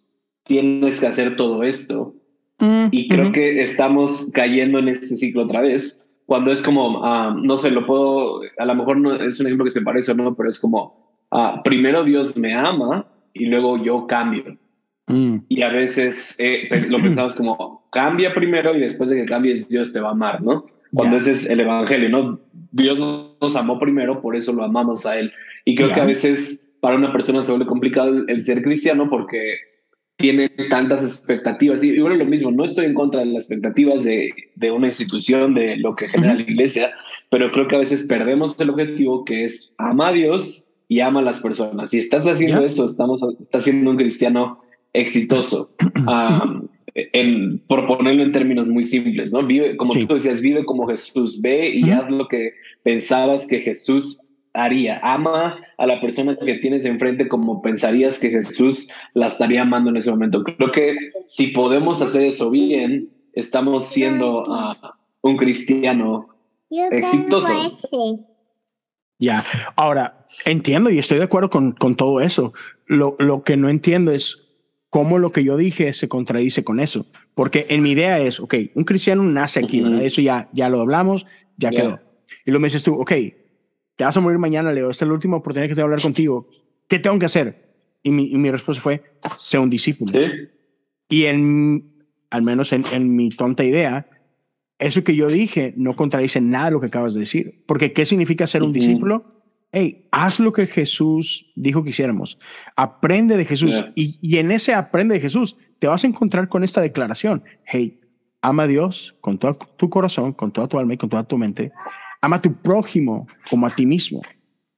tienes que hacer todo esto. Mm, y creo que estamos cayendo en este ciclo otra vez, cuando es como, ah, no sé, lo puedo, a lo mejor no es un ejemplo que se parece o no, pero es como, ah, primero Dios me ama y luego yo cambio. Mm. Y a veces eh, lo pensamos como, cambia primero y después de que cambies Dios te va a amar, ¿no? Cuando ese es el Evangelio, ¿no? Dios nos amó primero, por eso lo amamos a Él. Y creo que a veces para una persona se vuelve complicado el, ser cristiano porque tiene tantas expectativas. Y, bueno, lo mismo, no estoy en contra de las expectativas de, de una institución, de lo que genera la iglesia, pero creo que a veces perdemos el objetivo que es ama a Dios y ama a las personas. Si estás haciendo eso, estamos, estás siendo un cristiano exitoso. en, por ponerlo en términos muy simples, ¿no? Vive, como tú decías, vive como Jesús, ve y haz lo que pensabas que Jesús haría. Ama a la persona que tienes enfrente como pensarías que Jesús la estaría amando en ese momento. Creo que si podemos hacer eso bien, estamos siendo uh, un cristiano exitoso. Ya, ahora entiendo y estoy de acuerdo con, con todo eso. Lo, lo que no entiendo es cómo lo que yo dije se contradice con eso. Porque en mi idea es, ok, un cristiano nace aquí, ¿verdad? Eso ya, ya lo hablamos, ya quedó. Y lo me dices tú, ok, te vas a morir mañana, Leo, esta es la última oportunidad que tengo de hablar contigo. ¿Qué tengo que hacer? Y mi, y mi respuesta fue, sé un discípulo. ¿Sí? Y en, al menos en, en mi tonta idea, eso que yo dije no contradice nada de lo que acabas de decir. Porque ¿qué significa ser un discípulo? hey, haz lo que Jesús dijo que hiciéramos. Aprende de Jesús. Y, y, en ese aprende de Jesús te vas a encontrar con esta declaración. Hey, ama a Dios con todo tu corazón, con toda tu alma y con toda tu mente. Ama a tu prójimo como a ti mismo.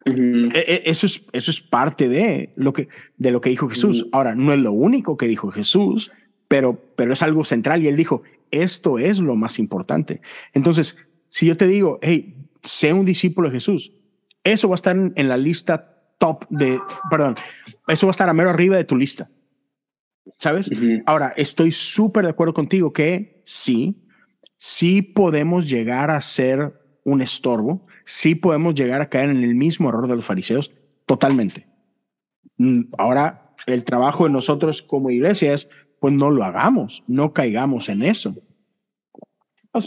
E, e, eso, es, eso es parte de lo que, de lo que dijo Jesús. Ahora, no es lo único que dijo Jesús, pero, pero es algo central. Y él dijo, esto es lo más importante. Entonces, si yo te digo, hey, sé un discípulo de Jesús, eso va a estar en, la lista top de, perdón, eso va a estar a mero arriba de tu lista. ¿Sabes? Ahora, estoy súper de acuerdo contigo que sí, sí podemos llegar a ser un estorbo, sí podemos llegar a caer en el mismo error de los fariseos, totalmente. Mm, ahora, el trabajo de nosotros como iglesia es, pues no lo hagamos, no caigamos en eso.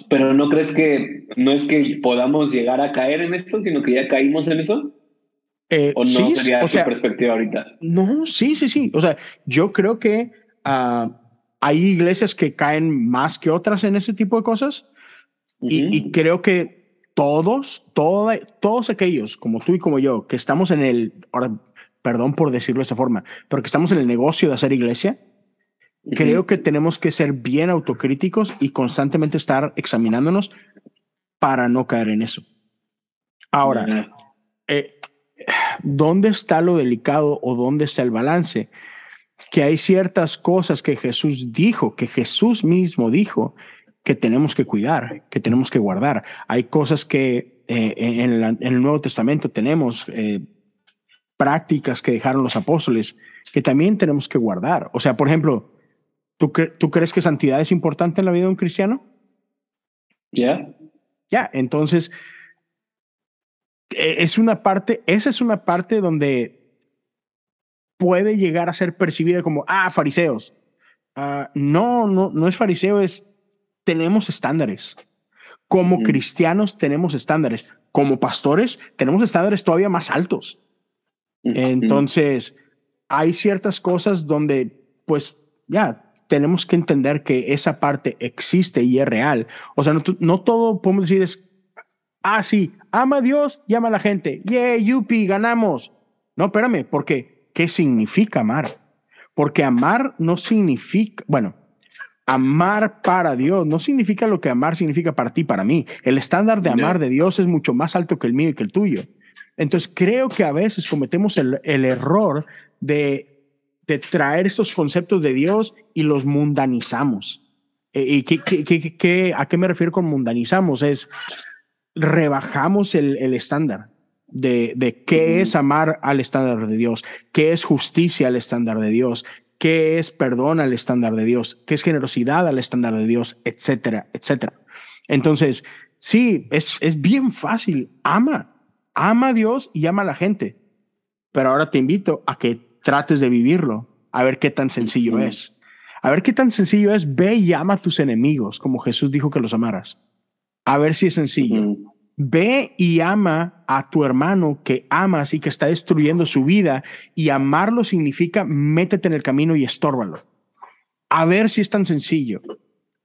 Pero ¿no crees que no es que podamos llegar a caer en esto, sino que ya caímos en eso? Eh, ¿O no sería tu perspectiva ahorita? No, sí, sí, sí. O sea, yo creo que ah, hay iglesias que caen más que otras en ese tipo de cosas. y, creo que todos, todos aquellos, como tú y como yo, que estamos en el, ahora, perdón por decirlo de esa forma, pero que estamos en el negocio de hacer iglesia, Creo que tenemos que ser bien autocríticos y constantemente estar examinándonos para no caer en eso. Ahora, eh, ¿dónde está lo delicado o dónde está el balance? Que hay ciertas cosas que Jesús dijo, que Jesús mismo dijo, que tenemos que cuidar, que tenemos que guardar. Hay cosas que eh, en, el, Nuevo Testamento tenemos eh, prácticas que dejaron los apóstoles que también tenemos que guardar. O sea, por ejemplo, ¿Tú, ¿Tú crees que santidad es importante en la vida de un cristiano? Ya. Ya, entonces, e, es una parte, esa es una parte donde puede llegar a ser percibida como, ah, fariseos. Ah, no, no, no es fariseo, es, tenemos estándares. Como cristianos tenemos estándares. Como pastores tenemos estándares todavía más altos. Entonces, hay ciertas cosas donde, pues, ya, tenemos que entender que esa parte existe y es real. O sea, no, todo podemos decir es, ah, sí, ama a Dios y ama a la gente. Yeah, yupi, ganamos. No, espérame, porque ¿qué significa amar? Porque amar no significa, bueno, amar para Dios no significa lo que amar significa para ti, para mí. El estándar de amar de Dios es mucho más alto que el mío y que el tuyo. Entonces creo que a veces cometemos el, el error de de traer estos conceptos de Dios y los mundanizamos. Eh, ¿Y qué, qué, qué, a qué me refiero con mundanizamos? Es rebajamos el, el estándar de, de qué es amar al estándar de Dios, qué es justicia al estándar de Dios, qué es perdón al estándar de Dios, qué es generosidad al estándar de Dios, etcétera, etcétera. Entonces, sí, es, es bien fácil. Ama, ama a Dios y ama a la gente. pero ahora te invito a que trates de vivirlo, a ver qué tan sencillo es. A ver qué tan sencillo es, ve y ama a tus enemigos, como Jesús dijo que los amaras. A ver si es sencillo. Ve y ama a tu hermano que amas y que está destruyendo su vida. Y amarlo significa métete en el camino y estórbalo. A ver si es tan sencillo.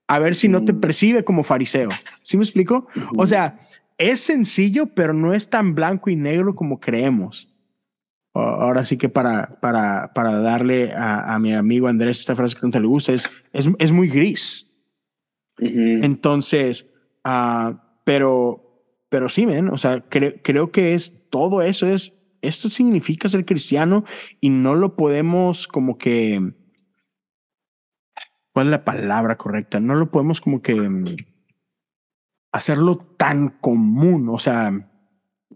A ver si no te percibe como fariseo. ¿Sí me explico? O sea, es sencillo, pero no es tan blanco y negro como creemos. Ahora sí que para, para, para darle a, a mi amigo Andrés esta frase que tanto le gusta, es, es, es muy gris. Entonces, uh, pero, pero sí, ven, o sea, creo que es todo eso es, esto significa ser cristiano y no lo podemos como que, ¿cuál es la palabra correcta? No lo podemos como que hacerlo tan común, o sea.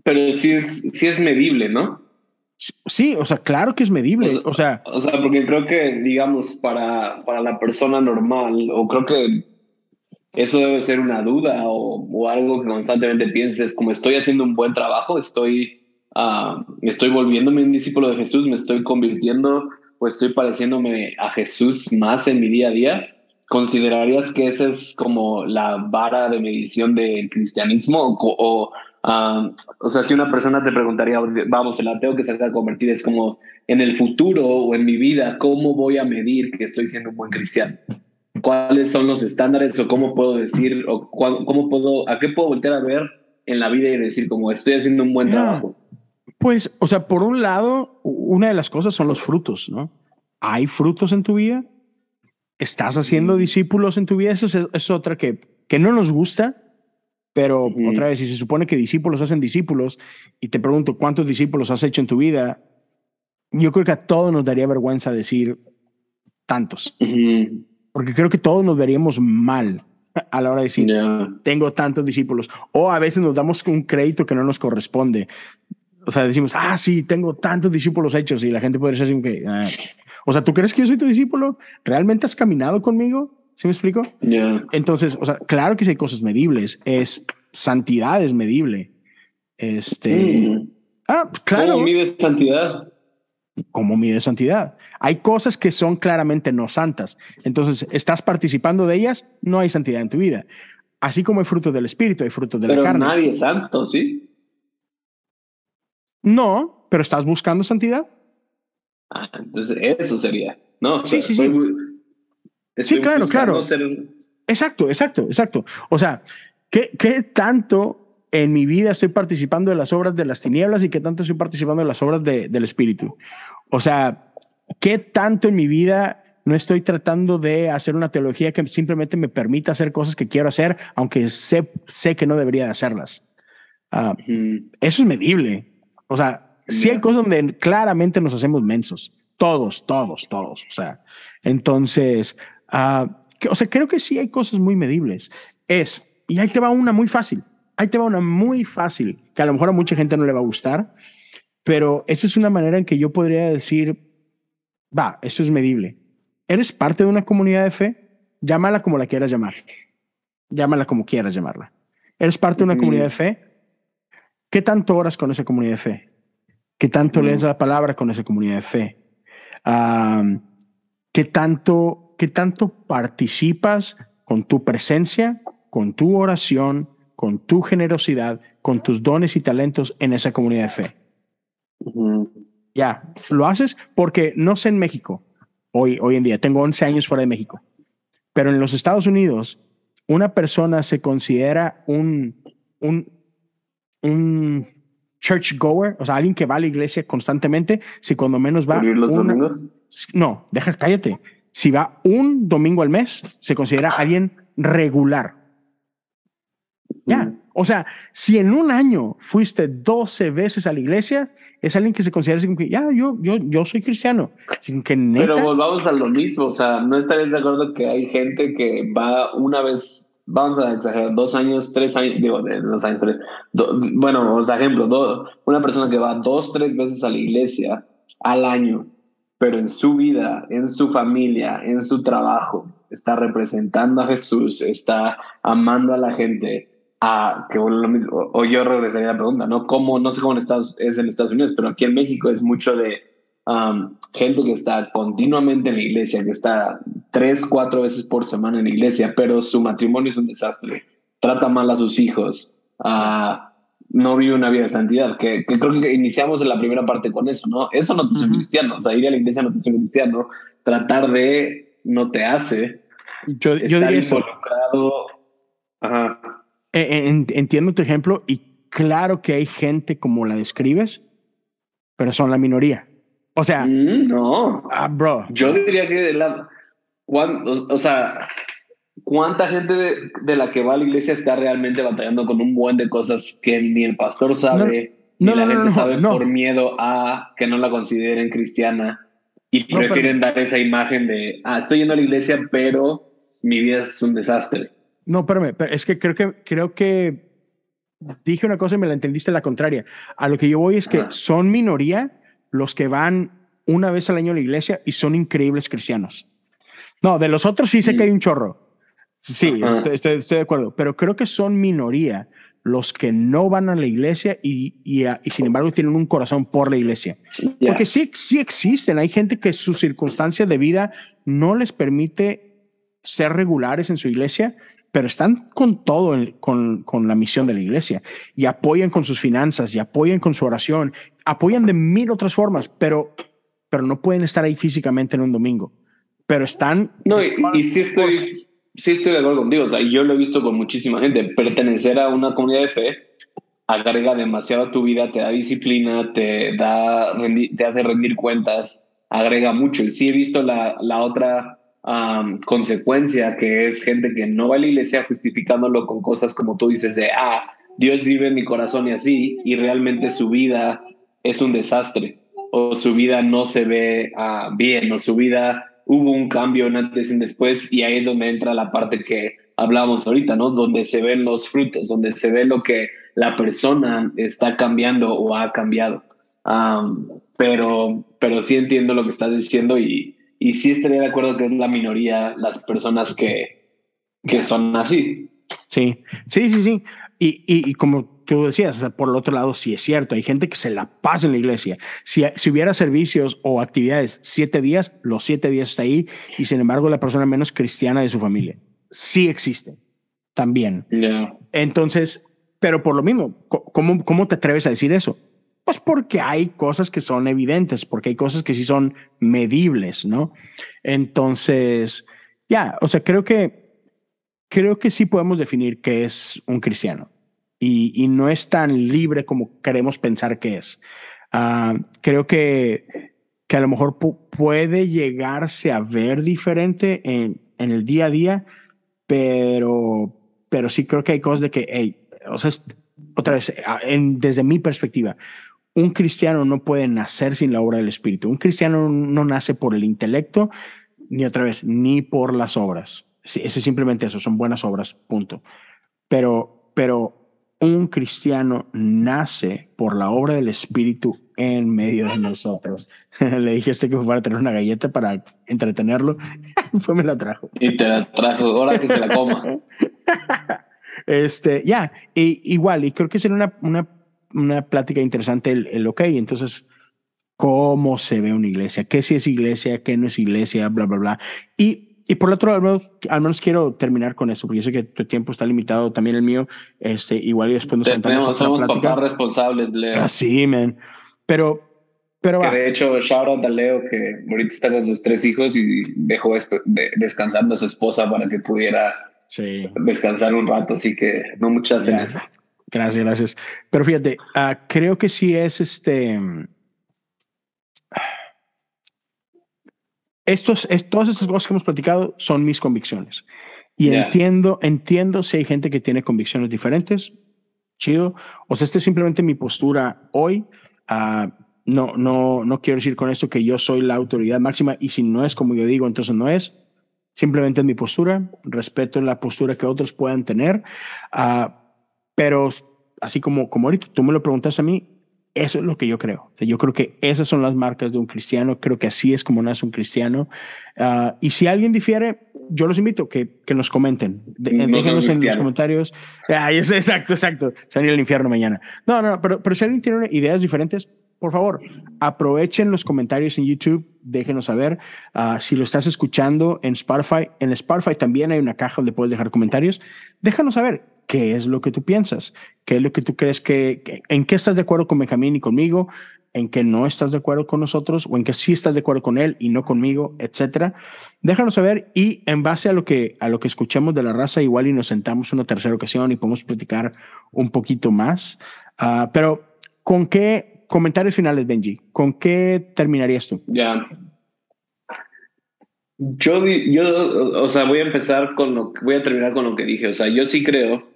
Pero sí es, sí es medible, ¿no? Sí, o sea, claro que es medible. O, sea, o sea, porque creo que, digamos, para, para la persona normal, o creo que eso debe ser una duda o, algo que constantemente pienses, como estoy haciendo un buen trabajo, estoy, uh, estoy volviéndome un discípulo de Jesús, me estoy convirtiendo o estoy pareciéndome a Jesús más en mi día a día. ¿Considerarías que esa es como la vara de medición del cristianismo o, o o sea, si una persona te preguntaría, vamos, el ateo que se acaba de convertir es como en el futuro o en mi vida, ¿cómo voy a medir que estoy siendo un buen cristiano? ¿Cuáles son los estándares o cómo puedo decir o cómo puedo, a qué puedo voltear a ver en la vida y decir como estoy haciendo un buen trabajo? Pues, o sea, por un lado, una de las cosas son los frutos, ¿no? ¿Hay frutos en tu vida? ¿Estás haciendo discípulos en tu vida? Eso es, es otra que, que no nos gusta, pero otra vez, si se supone que discípulos hacen discípulos y te pregunto cuántos discípulos has hecho en tu vida, yo creo que a todos nos daría vergüenza decir tantos. Porque creo que todos nos veríamos mal a la hora de decir, tengo tantos discípulos. O a veces nos damos un crédito que no nos corresponde. O sea, decimos, ah, sí, tengo tantos discípulos hechos y la gente puede decir así que, ah". o sea, ¿tú crees que yo soy tu discípulo? ¿Realmente has caminado conmigo? ¿Sí me explico? Entonces, o sea, claro que si hay cosas medibles, es santidad es medible. Este. Mm. Ah, claro. ¿Cómo mides santidad? ¿Cómo mides santidad? Hay cosas que son claramente no santas. Entonces, estás participando de ellas, no hay santidad en tu vida. Así como hay frutos del espíritu, hay frutos de la carne. Nadie es santo, ¿sí? No, pero estás buscando santidad. Ah, entonces eso sería. No, sí, sí, sí sí, claro, claro. Exacto, exacto, exacto. O sea, ¿qué, ¿qué tanto en mi vida estoy participando de las obras de las tinieblas y qué tanto estoy participando de las obras de, del Espíritu? O sea, ¿qué tanto en mi vida no estoy tratando de hacer una teología que simplemente me permita hacer cosas que quiero hacer, aunque sé, sé que no debería de hacerlas? Ah, eso es medible. O sea, sí hay cosas donde claramente nos hacemos mensos. Todos, todos, todos. O sea, entonces, Uh, o sea, creo que sí hay cosas muy medibles. Es, y ahí te va una muy fácil. Ahí te va una muy fácil, que a lo mejor a mucha gente no le va a gustar, pero esa es una manera en que yo podría decir, va, eso es medible. ¿Eres parte de una comunidad de fe? Llámala como la quieras llamar. Llámala como quieras llamarla. ¿Eres parte de una comunidad de fe? ¿Qué tanto oras con esa comunidad de fe? ¿Qué tanto lees la palabra con esa comunidad de fe? ¿Qué tanto qué tanto participas con tu presencia, con tu oración, con tu generosidad, con tus dones y talentos en esa comunidad de fe. Ya, lo haces porque no sé en México, hoy, hoy en día, tengo 11 años fuera de México, pero en los Estados Unidos, una persona se considera un, un, un church goer, o sea, alguien que va a la iglesia constantemente, si cuando menos va... los domingos? No, deja, cállate. Si va un domingo al mes, se considera alguien regular. Ya. O sea, si en un año fuiste 12 veces a la iglesia, es alguien que se considera así como que, ya, yo, yo, yo soy cristiano. que Pero volvamos a lo mismo. O sea, ¿no estarías de acuerdo que hay gente que va una vez, vamos a exagerar, dos años, tres años, digo, dos años, tres, bueno, o sea, ejemplo, una persona que va dos, tres veces a la iglesia al año pero en su vida, en su familia, en su trabajo, está representando a Jesús, está amando a la gente, a que bueno, lo mismo, o yo regresaría a la pregunta, ¿no? ¿Cómo, no sé cómo en Estados, es en Estados Unidos, pero aquí en México es mucho de um, gente que está continuamente en la iglesia, que está tres, cuatro veces por semana en la iglesia, pero su matrimonio es un desastre, trata mal a sus hijos, uh, no vive una vida de santidad, que, que, creo que iniciamos en la primera parte con eso, ¿no? Eso no te hace uh -huh. cristiano, o sea, ir a la iglesia no te hace cristiano, tratar de no te hace. Yo, yo estar diría involucrado. Ajá. Entiendo tu ejemplo y claro que hay gente como la describes, pero son la minoría. O sea, mm, no, ah, bro. Yo diría que la, o, o sea, cuánta gente de, de, la que va a la iglesia está realmente batallando con un buen de cosas que ni el pastor sabe, no, no, ni la no, gente sabe por miedo a que no la consideren cristiana y prefieren dar esa imagen de, ah, estoy yendo a la iglesia, pero mi vida es un desastre. No, espérame, pero es que creo que creo que dije una cosa y me la entendiste la contraria. A lo que yo voy es que ah. son minoría los que van una vez al año a la iglesia y son increíbles cristianos. No, de los otros sí sé que hay un chorro. Sí, estoy, estoy, estoy, de acuerdo, pero creo que son minoría los que no van a la iglesia y, y, y sin embargo tienen un corazón por la iglesia. Porque sí, sí existen, hay gente que su circunstancia de vida no les permite ser regulares en su iglesia pero están con todo, el, con, con la misión de la iglesia y apoyan con sus finanzas y apoyan con su oración, apoyan de mil otras formas, pero, pero no pueden estar ahí físicamente en un domingo. Pero están. No, y, y sí estoy, sí estoy de acuerdo contigo. O sea, yo lo he visto con muchísima gente. Pertenecer a una comunidad de fe agrega demasiado a tu vida, te da disciplina, te, da, te hace rendir cuentas, agrega mucho. Y sí he visto la, la otra consecuencia, que es gente que no va a la iglesia justificándolo con cosas como tú dices de, ah, Dios vive en mi corazón y así, y realmente su vida es un desastre, o su vida no se ve uh, bien, o su vida hubo un cambio en antes y después, y ahí es donde entra la parte que hablamos ahorita, ¿no? Donde se ven los frutos, donde se ve lo que la persona está cambiando o ha cambiado. Pero, pero sí entiendo lo que estás diciendo y, y sí estaría de acuerdo que es la minoría las personas que, que son así. Sí, sí, sí, sí. Y, y, y como tú decías, o sea, por el otro lado, sí es cierto, hay gente que se la pasa en la iglesia. Si, si hubiera servicios o actividades siete días, los siete días está ahí y sin embargo la persona menos cristiana de su familia. Sí existe también. Yeah. Entonces, pero por lo mismo, ¿cómo, ¿cómo te atreves a decir eso? Pues porque hay cosas que son evidentes, porque hay cosas que sí son medibles, ¿no? Entonces, ya, o sea, creo que, creo que sí podemos definir qué es un cristiano y, y no es tan libre como queremos pensar que es. Uh, creo que, que a lo mejor puede llegarse a ver diferente en, en el día a día, pero, pero sí creo que hay cosas de que, hey, o sea, otra vez, en, desde mi perspectiva, un cristiano no puede nacer sin la obra del Espíritu. Un cristiano no nace por el intelecto, ni otra vez, ni por las obras. Sí, es simplemente eso, son buenas obras, punto. Pero, pero un cristiano nace por la obra del Espíritu en medio de nosotros. Le dije a este que fue para tener una galleta para entretenerlo. fue me la trajo. Y te la trajo, ahora que se la coma. este, ya, yeah, igual, y creo que sería una, una una plática interesante el, el, ok, entonces, ¿cómo se ve una iglesia? ¿Qué si es iglesia? ¿Qué no es iglesia? Bla, bla, bla. Y, y por otro lado, al menos quiero terminar con eso, porque yo sé que tu tiempo está limitado, también el mío, este, igual y después nos sentamos Somos papás responsables, Leo. Así, ah, man. Pero, pero que de hecho, shout out a Leo, que ahorita está con sus tres hijos y dejó descansando a su esposa para que pudiera sí. descansar un rato, así que no muchas hacen eso. Gracias, gracias. Pero fíjate, uh, creo que sí es este. Estos, es, todas estas cosas que hemos platicado son mis convicciones. Y yeah. entiendo, entiendo si hay gente que tiene convicciones diferentes. Chido. O sea, esta es simplemente mi postura hoy. Uh, no, no, no quiero decir con esto que yo soy la autoridad máxima y si no es como yo digo, entonces no es. Simplemente es mi postura. Respeto la postura que otros puedan tener. Uh, pero así como, como ahorita tú me lo preguntas a mí, Eso es lo que yo creo. Yo creo que esas son las marcas de un cristiano. Creo que así es como nace un cristiano. Ah, y si alguien difiere, yo los invito que, que nos comenten. déjenos en los comentarios. Ah, exacto, exacto. Salir al infierno mañana. No, no, pero, pero si alguien tiene ideas diferentes, por favor, aprovechen los comentarios en YouTube, déjenos saber. Ah, si lo estás escuchando en Spotify, en Spotify también hay una caja donde puedes dejar comentarios. Déjanos saber qué es lo que tú piensas, qué es lo que tú crees que, en qué estás de acuerdo con Benjamín y conmigo, en qué no estás de acuerdo con nosotros o en qué sí estás de acuerdo con él y no conmigo, etcétera. Déjanos saber y en base a lo que a lo que escuchemos de la raza igual y nos sentamos una tercera ocasión y podemos platicar un poquito más. Ah, pero con qué comentarios finales, Benji, con qué terminarías tú? Ya. Yo, yo, o sea, voy a empezar con lo voy a terminar con lo que dije. O sea, yo sí creo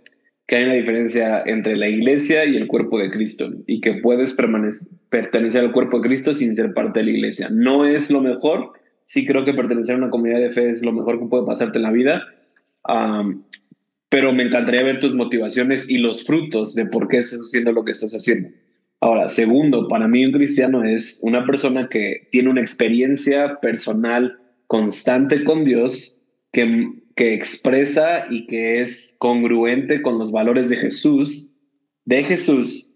que hay una diferencia entre la iglesia y el cuerpo de Cristo y que puedes pertenecer al cuerpo de Cristo sin ser parte de la iglesia. No es lo mejor, sí creo que pertenecer a una comunidad de fe es lo mejor que puede pasarte en la vida, pero me encantaría ver tus motivaciones y los frutos de por qué estás haciendo lo que estás haciendo. Ahora, segundo, para mí un cristiano es una persona que tiene una experiencia personal constante con Dios que que expresa y que es congruente con los valores de Jesús, de Jesús,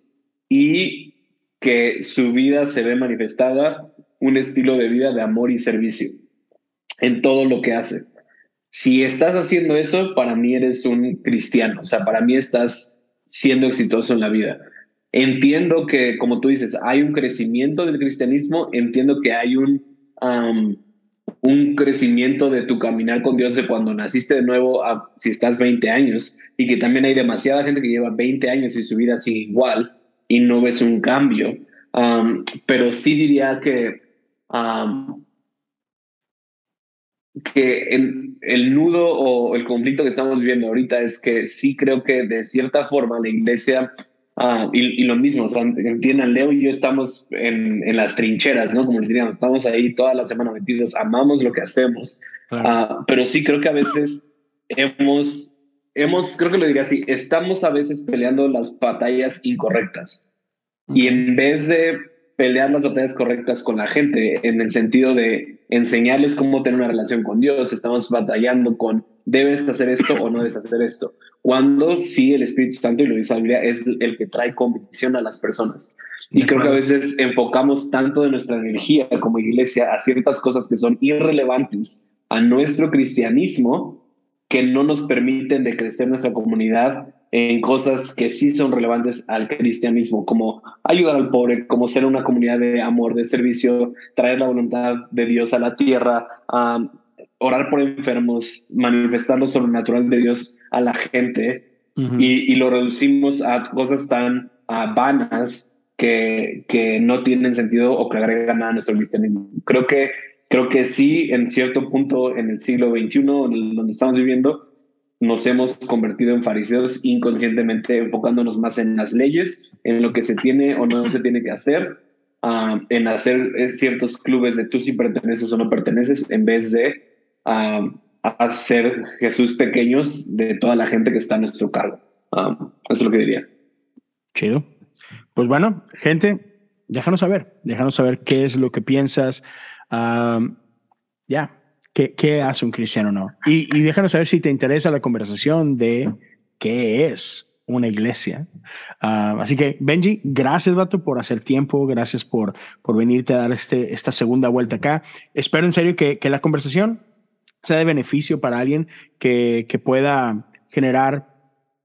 y que su vida se ve manifestada un estilo de vida de amor y servicio en todo lo que hace. Si estás haciendo eso, para mí eres un cristiano, o sea, para mí estás siendo exitoso en la vida. Entiendo que, como tú dices, hay un crecimiento del cristianismo, entiendo que hay un un crecimiento de tu caminar con Dios de cuando naciste de nuevo a si estás 20 años y que también hay demasiada gente que lleva 20 años y su vida sigue igual y no ves un cambio. Um, pero sí diría que, um, que el nudo o el conflicto que estamos viviendo ahorita es que sí creo que de cierta forma la iglesia Ah, y, lo mismo, o sea, entiendan, Leo y yo estamos en, en, las trincheras, ¿no? Como les diríamos, estamos ahí toda la semana metidos, amamos lo que hacemos, ah, pero sí creo que a veces hemos, hemos, creo que lo diría así, estamos a veces peleando las batallas incorrectas. Y en vez de pelear las batallas correctas con la gente, en el sentido de enseñarles cómo tener una relación con Dios, estamos batallando con debes hacer esto o no debes hacer esto cuando sí el Espíritu Santo, y lo dice la Biblia, es el que trae convicción a las personas. Y creo que a veces enfocamos tanto de nuestra energía como iglesia a ciertas cosas que son irrelevantes a nuestro cristianismo que no nos permiten de crecer nuestra comunidad en cosas que sí son relevantes al cristianismo, como ayudar al pobre, como ser una comunidad de amor, de servicio, traer la voluntad de Dios a la tierra, orar por enfermos, manifestar lo sobrenatural de Dios a la gente y, lo reducimos a cosas tan vanas que, que no tienen sentido o que agregan nada a nuestro cristianismo. Creo que, creo que sí, en cierto punto en el siglo XXI, donde estamos viviendo, nos hemos convertido en fariseos inconscientemente, enfocándonos más en las leyes, en lo que se tiene o no se tiene que hacer, ah, en hacer eh, ciertos clubes de tú si perteneces o no perteneces, en vez de a, ser Jesús pequeños de toda la gente que está a nuestro cargo. eso es lo que diría. Chido. Pues bueno, gente, déjanos saber, déjanos saber qué es lo que piensas. ya, ¿qué, ¿qué, hace un cristiano no? Y, y déjanos saber si te interesa la conversación de qué es una iglesia. así que, Benji, gracias, Vato, por hacer tiempo. Gracias por, por venirte a dar este, esta segunda vuelta acá. Espero en serio que, que la conversación sea de beneficio para alguien que, que pueda generar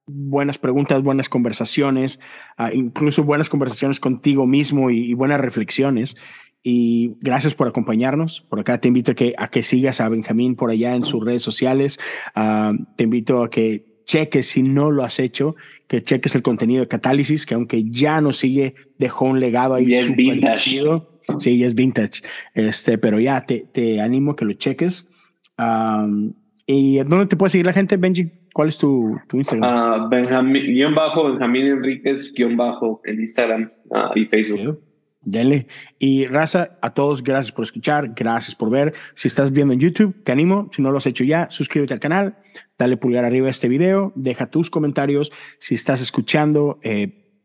buenas preguntas, buenas conversaciones, ah, incluso buenas conversaciones contigo mismo y, buenas reflexiones. Y gracias por acompañarnos. Por acá te invito a que, a que sigas a Benjamín por allá en sus redes sociales. Ah, te invito a que cheques, si no lo has hecho, que cheques el contenido de Catálisis, que aunque ya no sigue, dejó un legado ahí súper Sí, es vintage. Este, pero ya te, te animo a que lo cheques. ¿Y dónde te puede seguir la gente, Benji? ¿Cuál es tu, tu Instagram? Uh, Benjamín, guion bajo, Benjamín Enríquez, guion bajo en Instagram ah, y Facebook. Dale. Y raza, a todos, gracias por escuchar, gracias por ver. Si estás viendo en YouTube, te animo, si no lo has hecho ya, suscríbete al canal, dale pulgar arriba a este video, deja tus comentarios. Si estás escuchando eh,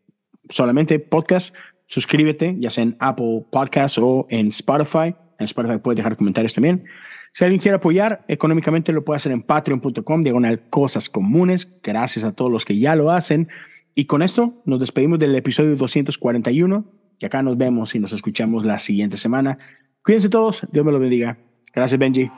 solamente podcast, suscríbete, ya sea en Apple Podcasts o en Spotify. En Spotify puedes dejar comentarios también. Si alguien quiere apoyar económicamente, lo puede hacer en patreon.com, diagonal cosas comunes. Gracias a todos los que ya lo hacen. Y con esto nos despedimos del episodio 241 y acá nos vemos y nos escuchamos la siguiente semana. Cuídense todos, Dios me lo bendiga. Gracias, Benji.